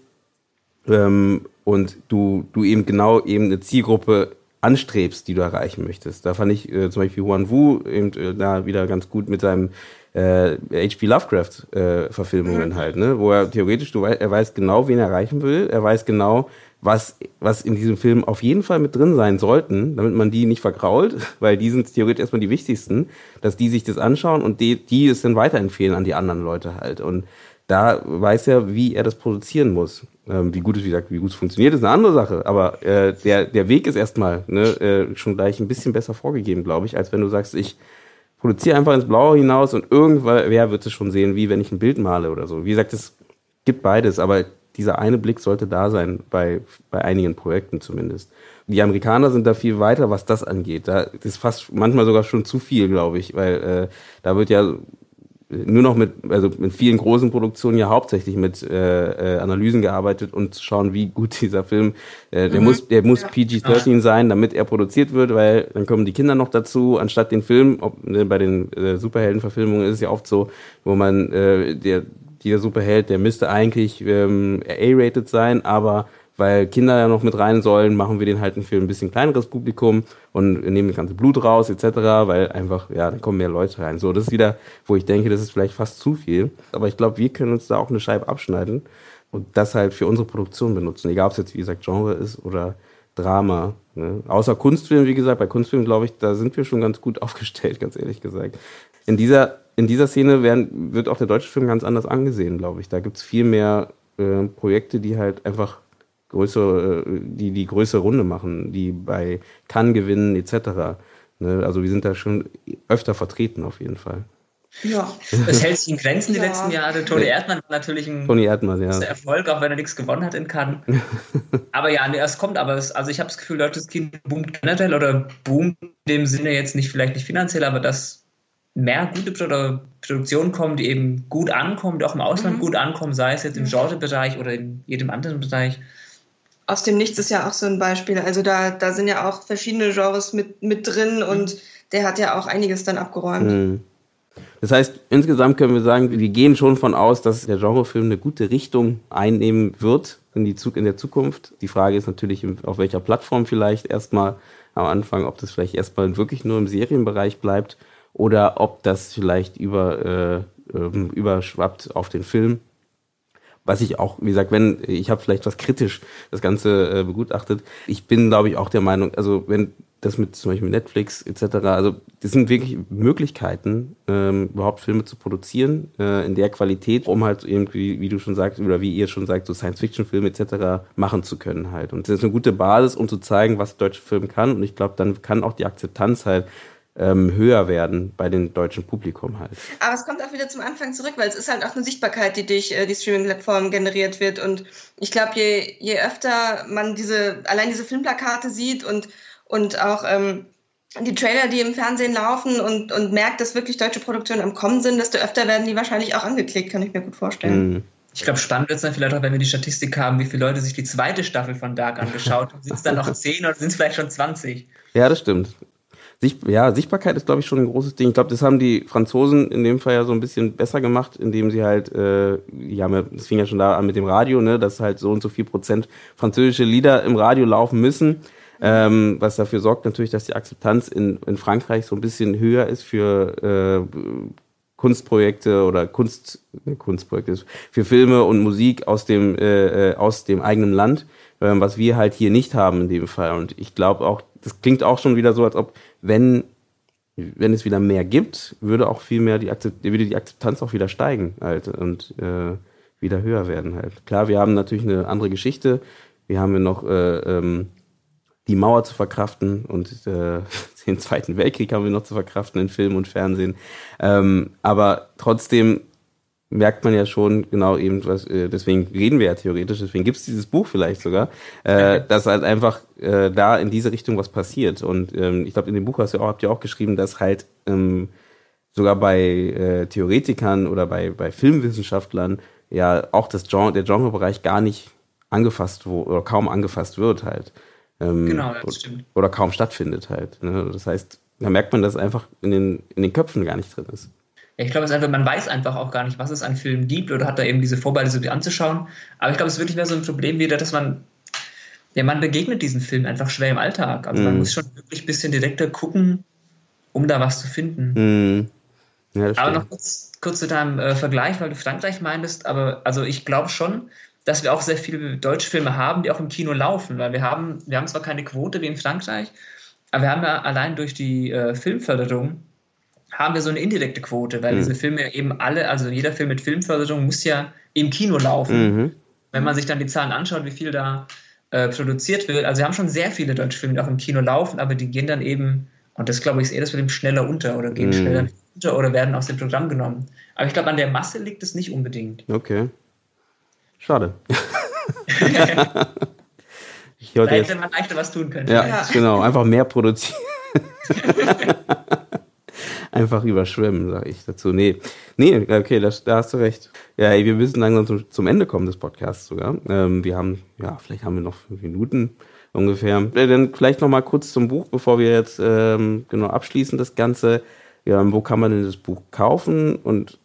ähm, und du, du eben genau eben eine Zielgruppe anstrebst, die du erreichen möchtest. Da fand ich äh, zum Beispiel Juan Wu eben äh, da wieder ganz gut mit seinem äh, H.P. Lovecraft äh, Verfilmungen mhm. halt, ne? wo er theoretisch, du, er weiß genau, wen er erreichen will, er weiß genau, was, was in diesem Film auf jeden Fall mit drin sein sollten, damit man die nicht vergrault, weil die sind theoretisch erstmal die wichtigsten, dass die sich das anschauen und die, die es dann weiterempfehlen an die anderen Leute halt. Und da weiß er, wie er das produzieren muss. Ähm, wie gut es, wie gesagt, wie gut es funktioniert, ist eine andere Sache. Aber äh, der, der Weg ist erstmal ne, äh, schon gleich ein bisschen besser vorgegeben, glaube ich, als wenn du sagst, ich produziere einfach ins Blaue hinaus und irgendwer wird es schon sehen, wie wenn ich ein Bild male oder so. Wie gesagt, es gibt beides, aber dieser eine Blick sollte da sein, bei, bei einigen Projekten zumindest. Die Amerikaner sind da viel weiter, was das angeht. Da ist fast manchmal sogar schon zu viel, glaube ich, weil äh, da wird ja nur noch mit, also mit vielen großen Produktionen ja hauptsächlich mit äh, äh, Analysen gearbeitet und zu schauen, wie gut dieser Film, äh, der mhm. muss, der muss ja. PG-13 sein, damit er produziert wird, weil dann kommen die Kinder noch dazu, anstatt den Film, ob, ne, bei den äh, Superheldenverfilmungen ist es ja oft so, wo man äh, der dieser Superheld, der müsste eigentlich ähm, A-rated sein, aber weil Kinder ja noch mit rein sollen, machen wir den halt für ein bisschen kleineres Publikum und nehmen das ganze Blut raus etc., weil einfach, ja, dann kommen mehr Leute rein. So, das ist wieder, wo ich denke, das ist vielleicht fast zu viel. Aber ich glaube, wir können uns da auch eine Scheibe abschneiden und das halt für unsere Produktion benutzen. Egal, ob es jetzt, wie gesagt, Genre ist oder Drama. Ne? Außer Kunstfilm, wie gesagt, bei Kunstfilm, glaube ich, da sind wir schon ganz gut aufgestellt, ganz ehrlich gesagt. In dieser, in dieser Szene werden, wird auch der deutsche Film ganz anders angesehen, glaube ich. Da gibt es viel mehr äh, Projekte, die halt einfach größere, äh, die die größere Runde machen, die bei Cannes gewinnen etc. Ne? Also wir sind da schon öfter vertreten auf jeden Fall. Ja. Das hält sich in Grenzen die ja. letzten Jahre. Toni Erdmann war natürlich ein Toni Erdmann, ja. Erfolg, auch wenn er nichts gewonnen hat in Cannes. aber ja, nee, es kommt, aber es, also ich habe das Gefühl, deutsches Kino boomt generell oder boomt in dem Sinne jetzt nicht vielleicht nicht finanziell, aber dass mehr gute Produktionen kommen, die eben gut ankommen, die auch im Ausland mhm. gut ankommen, sei es jetzt im Genrebereich oder in jedem anderen Bereich aus dem Nichts ist ja auch so ein Beispiel. Also da, da sind ja auch verschiedene Genres mit, mit drin und der hat ja auch einiges dann abgeräumt. Mhm. Das heißt, insgesamt können wir sagen, wir gehen schon von aus, dass der Genrefilm eine gute Richtung einnehmen wird in, die, in der Zukunft. Die Frage ist natürlich, auf welcher Plattform vielleicht erstmal am Anfang, ob das vielleicht erstmal wirklich nur im Serienbereich bleibt oder ob das vielleicht über, äh, ähm, überschwappt auf den Film was ich auch, wie gesagt, wenn, ich habe vielleicht was kritisch das Ganze äh, begutachtet. Ich bin, glaube ich, auch der Meinung, also wenn das mit zum Beispiel Netflix etc., also das sind wirklich Möglichkeiten, ähm, überhaupt Filme zu produzieren äh, in der Qualität, um halt irgendwie, wie du schon sagst, oder wie ihr schon sagt, so Science-Fiction-Filme etc. machen zu können halt. Und das ist eine gute Basis, um zu zeigen, was deutsche Film kann. Und ich glaube, dann kann auch die Akzeptanz halt ähm, höher werden bei den deutschen Publikum halt. Aber es kommt auch wieder zum Anfang zurück, weil es ist halt auch eine Sichtbarkeit, die durch äh, die Streaming-Plattformen generiert wird. Und ich glaube, je, je öfter man diese, allein diese Filmplakate sieht und, und auch ähm, die Trailer, die im Fernsehen laufen und, und merkt, dass wirklich deutsche Produktionen am Kommen sind, desto öfter werden die wahrscheinlich auch angeklickt, kann ich mir gut vorstellen. Mhm. Ich glaube, spannend wird es dann vielleicht auch, wenn wir die Statistik haben, wie viele Leute sich die zweite Staffel von Dark angeschaut haben. Sind es dann noch 10 oder sind es vielleicht schon 20? Ja, das stimmt. Sicht, ja, Sichtbarkeit ist, glaube ich, schon ein großes Ding. Ich glaube, das haben die Franzosen in dem Fall ja so ein bisschen besser gemacht, indem sie halt, äh, ja, das fing ja schon da an mit dem Radio, ne, dass halt so und so viel Prozent französische Lieder im Radio laufen müssen. Ähm, was dafür sorgt natürlich, dass die Akzeptanz in, in Frankreich so ein bisschen höher ist für äh, Kunstprojekte oder Kunst, ne, Kunstprojekte für Filme und Musik aus dem, äh, äh aus dem eigenen Land, äh, was wir halt hier nicht haben in dem Fall. Und ich glaube auch, das klingt auch schon wieder so, als ob wenn, wenn es wieder mehr gibt, würde auch viel mehr die, Akzept, würde die Akzeptanz auch wieder steigen halt und äh, wieder höher werden halt. Klar, wir haben natürlich eine andere Geschichte. Wir haben ja noch äh, ähm, die Mauer zu verkraften und äh, den Zweiten Weltkrieg haben wir noch zu verkraften in Film und Fernsehen. Ähm, aber trotzdem merkt man ja schon genau eben, was, äh, deswegen reden wir ja theoretisch, deswegen gibt es dieses Buch vielleicht sogar, äh, dass halt einfach äh, da in diese Richtung was passiert. Und ähm, ich glaube, in dem Buch hast du auch, habt ihr auch geschrieben, dass halt ähm, sogar bei äh, Theoretikern oder bei, bei Filmwissenschaftlern ja auch das Genre, der Genrebereich gar nicht angefasst wo, oder kaum angefasst wird halt. Ähm, genau, das stimmt. Oder kaum stattfindet halt. Ne? Das heißt, da merkt man, dass einfach in den, in den Köpfen gar nicht drin ist. Ja, ich glaube, es einfach, man weiß einfach auch gar nicht, was es an Filmen gibt oder hat da eben diese Vorbehalte, so die anzuschauen. Aber ich glaube, es ist wirklich mehr so ein Problem wieder, dass man, ja, man begegnet diesen Film einfach schwer im Alltag. Also mm. man mhm. muss schon wirklich ein bisschen direkter gucken, um da was zu finden. Mm. Ja, aber noch kurz, kurz zu deinem äh, Vergleich, weil du Frankreich meintest, aber also ich glaube schon, dass wir auch sehr viele deutsche Filme haben, die auch im Kino laufen, weil wir haben, wir haben zwar keine Quote wie in Frankreich, aber wir haben ja allein durch die äh, Filmförderung haben wir so eine indirekte Quote, weil mhm. diese Filme eben alle, also jeder Film mit Filmförderung muss ja im Kino laufen. Mhm. Wenn man sich dann die Zahlen anschaut, wie viel da äh, produziert wird, also wir haben schon sehr viele deutsche Filme, die auch im Kino laufen, aber die gehen dann eben, und das glaube ich ist eher das dem schneller unter oder gehen mm. schneller unter oder werden aus dem Programm genommen. Aber ich glaube, an der Masse liegt es nicht unbedingt. Okay. Schade. ich da hätte man leichter was tun können. Ja, ja. genau. Einfach mehr produzieren. Einfach überschwemmen, sage ich dazu. Nee, nee, okay, das, da hast du recht. Ja, wir müssen langsam zum, zum Ende kommen des Podcasts sogar. Ähm, wir haben, ja, vielleicht haben wir noch fünf Minuten ungefähr. Äh, dann vielleicht noch mal kurz zum Buch, bevor wir jetzt ähm, genau abschließen das Ganze. Ja, wo kann man denn das Buch kaufen und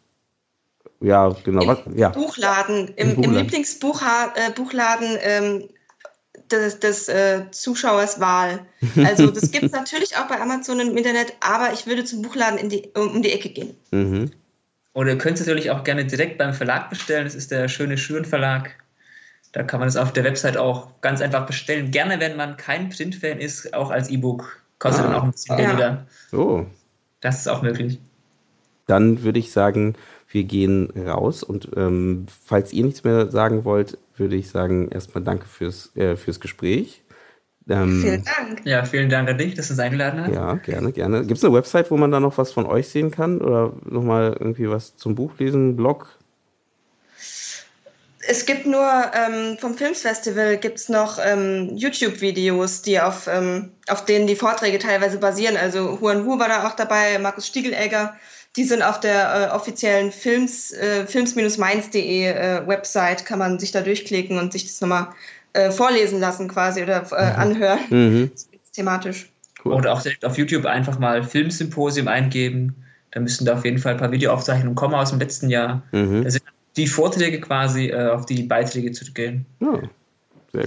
ja, genau. Im was, ja. Buchladen, im, Im, Buchladen. im Lieblingsbuchladen äh, ähm, des, des äh, Zuschauers Wahl. Also das gibt es natürlich auch bei Amazon im Internet, aber ich würde zum Buchladen in die, um, um die Ecke gehen. Mhm. Oder ihr könnt es natürlich auch gerne direkt beim Verlag bestellen. Das ist der schöne Schüren Verlag. Da kann man es auf der Website auch ganz einfach bestellen. Gerne, wenn man kein Print-Fan ist, auch als E-Book. Kostet ah, dann auch ein bisschen weniger. Ja. Oh. Das ist auch möglich. Dann würde ich sagen, wir gehen raus und ähm, falls ihr nichts mehr sagen wollt, würde ich sagen, erstmal danke fürs, äh, fürs Gespräch. Ähm, vielen Dank. Ja, vielen Dank an dich, dass du uns eingeladen hast. Ja, gerne, gerne. Gibt es eine Website, wo man da noch was von euch sehen kann? Oder nochmal irgendwie was zum Buch lesen, Blog? Es gibt nur ähm, vom Filmsfestival gibt es noch ähm, YouTube-Videos, die auf, ähm, auf denen die Vorträge teilweise basieren. Also Huan Hu war da auch dabei, Markus Stiegelegger. Die sind auf der äh, offiziellen Films, äh, films-mainz.de äh, Website, kann man sich da durchklicken und sich das nochmal äh, vorlesen lassen quasi oder äh, mhm. anhören. Mhm. Thematisch. Cool. Oder auch direkt auf YouTube einfach mal Filmsymposium eingeben. Da müssten da auf jeden Fall ein paar Videoaufzeichnungen kommen aus dem letzten Jahr. Mhm. Da sind die Vorträge quasi äh, auf die Beiträge zu gehen. Ja.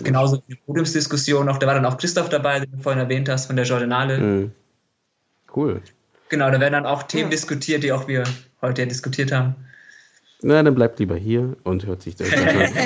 Genauso wie die Podiumsdiskussion, auch da war dann auch Christoph dabei, den du vorhin erwähnt hast, von der Journale. Mhm. Cool. Genau, da werden dann auch Themen ja. diskutiert, die auch wir heute diskutiert haben. Na, dann bleibt lieber hier und hört sich das an.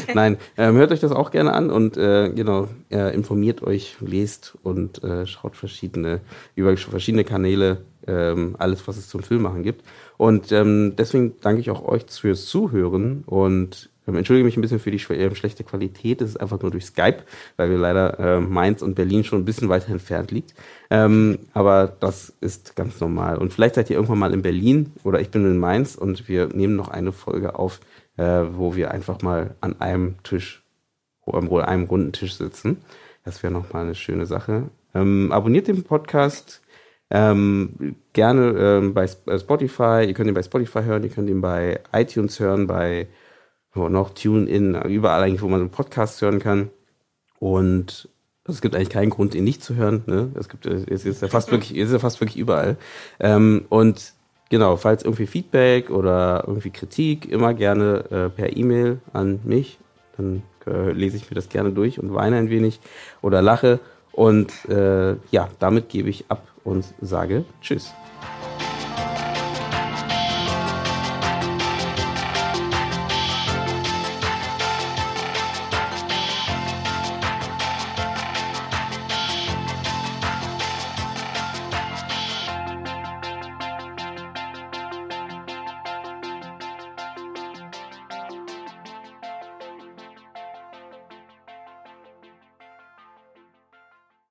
Nein, ähm, hört euch das auch gerne an und äh, genau, äh, informiert euch, lest und äh, schaut verschiedene, über verschiedene Kanäle, ähm, alles, was es zum Filmmachen gibt. Und ähm, deswegen danke ich auch euch fürs Zuhören und ähm, entschuldige mich ein bisschen für die äh, schlechte Qualität. Das ist einfach nur durch Skype, weil wir leider äh, Mainz und Berlin schon ein bisschen weiter entfernt liegt. Ähm, aber das ist ganz normal. Und vielleicht seid ihr irgendwann mal in Berlin oder ich bin in Mainz und wir nehmen noch eine Folge auf, äh, wo wir einfach mal an einem Tisch, an einem runden Tisch sitzen. Das wäre nochmal eine schöne Sache. Ähm, abonniert den Podcast. Ähm, gerne ähm, bei äh, Spotify. Ihr könnt ihn bei Spotify hören, ihr könnt ihn bei iTunes hören, bei wo noch TuneIn, überall eigentlich, wo man einen Podcast hören kann. Und es gibt eigentlich keinen Grund, ihn nicht zu hören. Ne? Es gibt, es ist ja fast wirklich, es ist ja fast wirklich überall. Ähm, und genau, falls irgendwie Feedback oder irgendwie Kritik, immer gerne äh, per E-Mail an mich. Dann äh, lese ich mir das gerne durch und weine ein wenig oder lache. Und äh, ja, damit gebe ich ab und sage Tschüss.